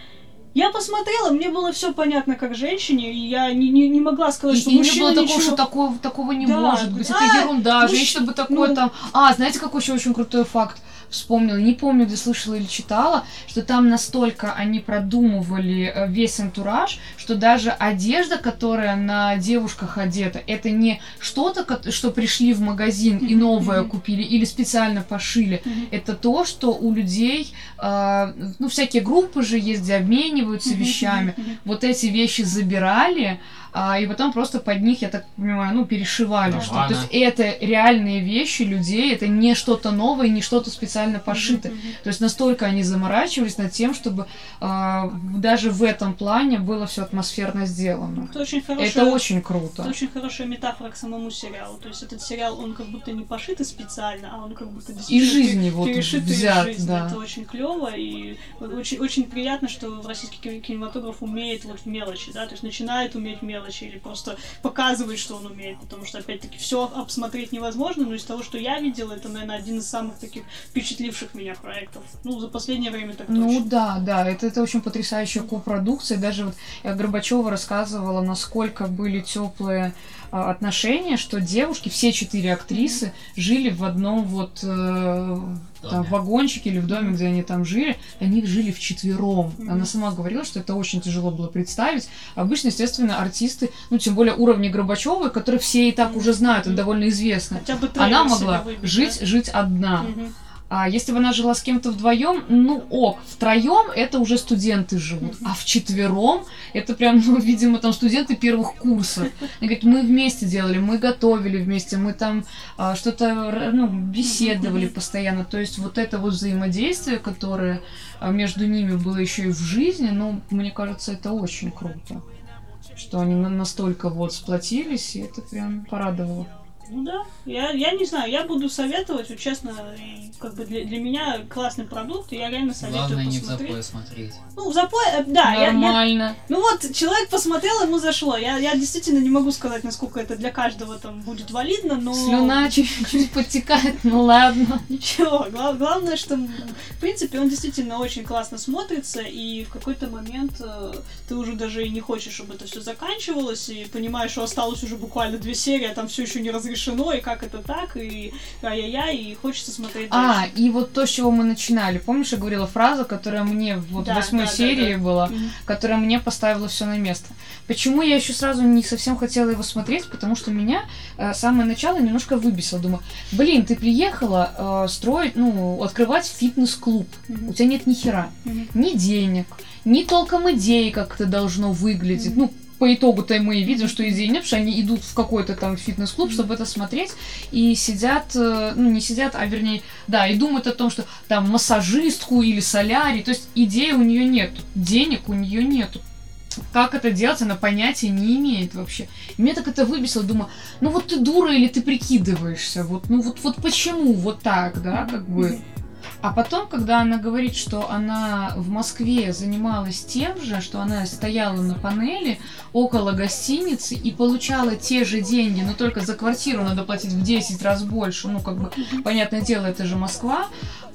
я посмотрела, мне было все понятно как женщине, и я не, не, не могла сказать, И, что и не мужчина было такого, ничего... что такого, такого не Да, может быть. а, это ерунда. ну Женщина бы такое ну- там. А, знаете, какой еще очень крутой факт вспомнила? Не помню, где слышала или читала, что там настолько они продумывали э, весь антураж, что даже одежда, которая на девушках одета, это не что-то, что пришли в магазин и новое купили или специально пошили. Это то, что у людей, э, ну, всякие группы же есть, где обмениваются вещами вот эти вещи забирали, а, и потом просто под них, я так понимаю, ну, перешивали, Ну, что, ладно. то есть это реальные вещи людей, это не что-то новое, не что-то специально пошито. Мгм. То есть настолько они заморачивались над тем, чтобы а, даже в этом плане было все атмосферно сделано. Это очень хорошая, Это очень это круто. очень хорошая метафора к самому сериалу. То есть этот сериал, он как будто не пошит специально, а он как будто Из действительно жизни вот взят, жизни. да. Это очень клево и очень, очень приятно, что российский кинематограф умеет вот в мелочи, да, то есть начинает уметь мелочи или просто показывает, что он умеет, потому что, опять-таки, все обсмотреть невозможно, но из того, что я видела, это, наверное, один из самых таких впечатливших меня проектов. Ну, за последнее время так Ну точно. да, да, это, это очень потрясающая копродукция. Даже вот я Горбачева рассказывала, насколько были теплые отношения, что девушки, все четыре актрисы, жили в одном вот э, там, вагончике или в доме, где они там жили. Они жили вчетвером. Мгм. Она сама говорила, что это очень тяжело было представить. Обычно, естественно, артисты, ну тем более уровня Горбачевой, которые все и так уже знают, это довольно известно. Она могла выбить, жить, да? жить одна. А если бы она жила с кем-то вдвоем, ну ок, втроем это уже студенты живут, а вчетвером это прям, ну, видимо, там студенты первых курсов. Она говорит, мы вместе делали, мы готовили вместе, мы там а, что-то, ну, беседовали постоянно. То есть вот это вот взаимодействие, которое а, между ними было еще и в жизни, ну, мне кажется, это очень круто. Что они на- настолько вот сплотились, и это прям порадовало. Ну да, я, я не знаю, я буду советовать, вот честно, как бы для, для меня классный продукт, и я реально советую Главное не в посмотреть. запое смотреть. Ну, в запой, э, да, я, я- Нормально. ну вот, человек посмотрел, ему зашло. Я, я действительно не могу сказать, насколько это для каждого там будет валидно, но... Слюна чуть-чуть подтекает, ну ладно. Ничего, гла- главное, что, в принципе, он действительно очень классно смотрится, и в какой-то момент э, ты уже даже и не хочешь, чтобы это все заканчивалось, и понимаешь, что осталось уже буквально две серии, а там все еще не разрешено, и как это так, и ай-яй-яй, и хочется смотреть А, дальше. и вот то, с чего мы начинали. Помнишь, я говорила фразу, которая мне вот Да, в восьмой да, да, серии да. была, Мгм. которая мне поставила все на место. Почему я еще сразу не совсем хотела его смотреть? Потому что меня э, самое начало немножко выбесило. Думаю, блин, ты приехала э, строить, ну, открывать фитнес-клуб. У Мгм. тебя нет ни хера. Мгм. Ни денег, ни толком идей, как это должно выглядеть. Мгм. Ну, по итогу-то мы и видим, что идей нет, потому что они идут в какой-то там фитнес-клуб, чтобы это смотреть, и сидят, э, ну, не сидят, а вернее, да, и думают о том, что там массажистку или солярий, то есть идеи у нее нет, денег у нее нету. Как это делать, она понятия не имеет вообще. И меня так это выбесило, думаю, ну вот ты дура или ты прикидываешься, вот, ну вот, вот почему вот так, да, как бы. А потом, когда она говорит, что она в Москве занималась тем же, что она стояла на панели около гостиницы и получала те же деньги, но только за квартиру надо платить в 10 раз больше, ну, как бы, понятное дело, это же Москва,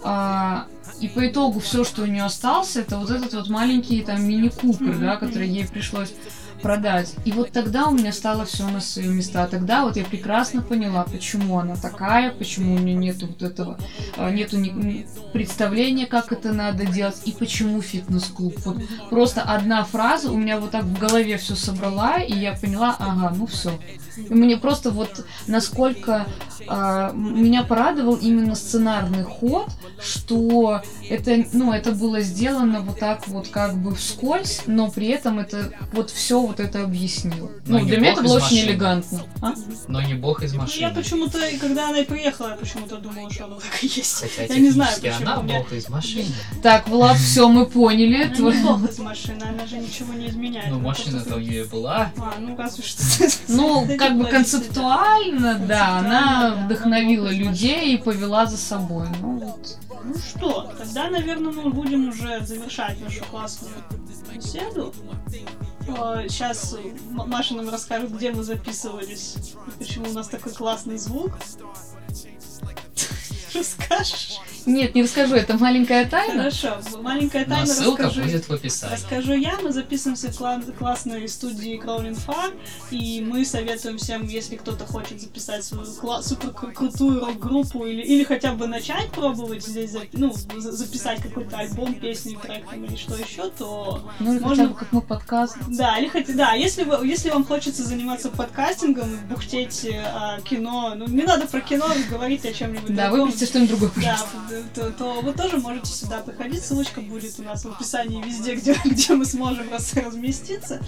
а, и по итогу все, что у нее остался, это вот этот вот маленький там мини-купер, да, который ей пришлось продать. И вот тогда у меня стало все на свои места. Тогда вот я прекрасно поняла, почему она такая, почему у нее нету вот этого, а, нету ни- ни представления, как это надо делать, и почему фитнес-клуб. Вот просто одна фраза у меня вот так в голове все собрала, и я поняла, ага, ну все. И мне просто вот насколько а, меня порадовал именно сценарный ход, что это, ну, это было сделано вот так вот как бы вскользь, но при этом это вот все вот это объяснил. Но Ну, для меня бог это было очень машины. элегантно. А? Но не бог из Ну, машины. Я почему-то, и когда она и приехала, я почему-то думала, что оно так и есть. Хотя Я не знаю, почему. она меня- бог из машины. Так, Влад, все, мы поняли. Она Твой- не плохо из машины, она же ничего не изменяет. Ну, Она машина-то у нее была. А, ну разве что. Ну, как бы концептуально, да, Концептуально, она да, вдохновила людей и повела за собой. Ну вот. да. Ну что, тогда, наверное, мы будем уже завершать нашу классную беседу. Сейчас Маша нам расскажет, где мы записывались, и почему у нас такой классный звук. Расскажешь? Нет, не расскажу, это маленькая тайна. Хорошо, маленькая Но тайна ссылка расскажи. будет в описании. Расскажу я, мы записываемся в кла- классной студии Crawling Far, и мы советуем всем, если кто-то хочет записать свою супер кру- крутую рок-группу или, или хотя бы начать пробовать здесь, ну, за- записать какой-то альбом, песню, трек там, или что еще, то Ну, Можно- хотя бы как мы подкаст. да, или хотя, да, если, вы, если вам хочется заниматься подкастингом, бухтеть э, о кино, ну, не надо про кино говорить о чем-нибудь Да, другом. Что-нибудь другое, Да, пожалуйста. д- то, то вы тоже можете сюда приходить. Ссылочка будет у нас в описании везде, где, где мы сможем раз, разместиться.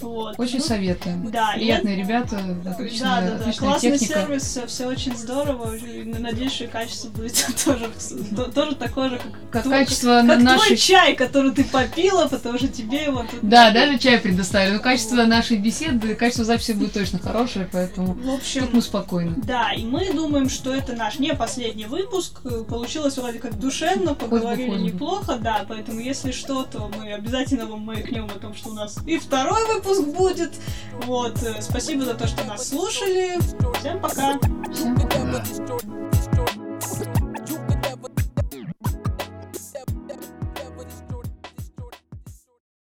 Вот. Очень Ну, советуем. Да, Приятные ребята, отличная, да, да, да. отличная Классный техника. сервис, все, очень здорово. Надеюсь, что и качество будет тоже, то- тоже такое же, как, Как твой- качество как нашей... твой чай, который ты попила, потому что тебе его тут... Да, даже чай предоставили. Но качество нашей беседы, качество записи будет точно хорошее, поэтому В общем, тут мы спокойны. Да, и мы думаем, что это наш не последний выпуск выпуск. Э, получилось вроде как душевно, поговорили неплохо, да, поэтому если что, то мы обязательно вам маякнем о том, что у нас и второй выпуск будет. Вот, э, спасибо за то, что нас слушали. Всем пока! Всем пока!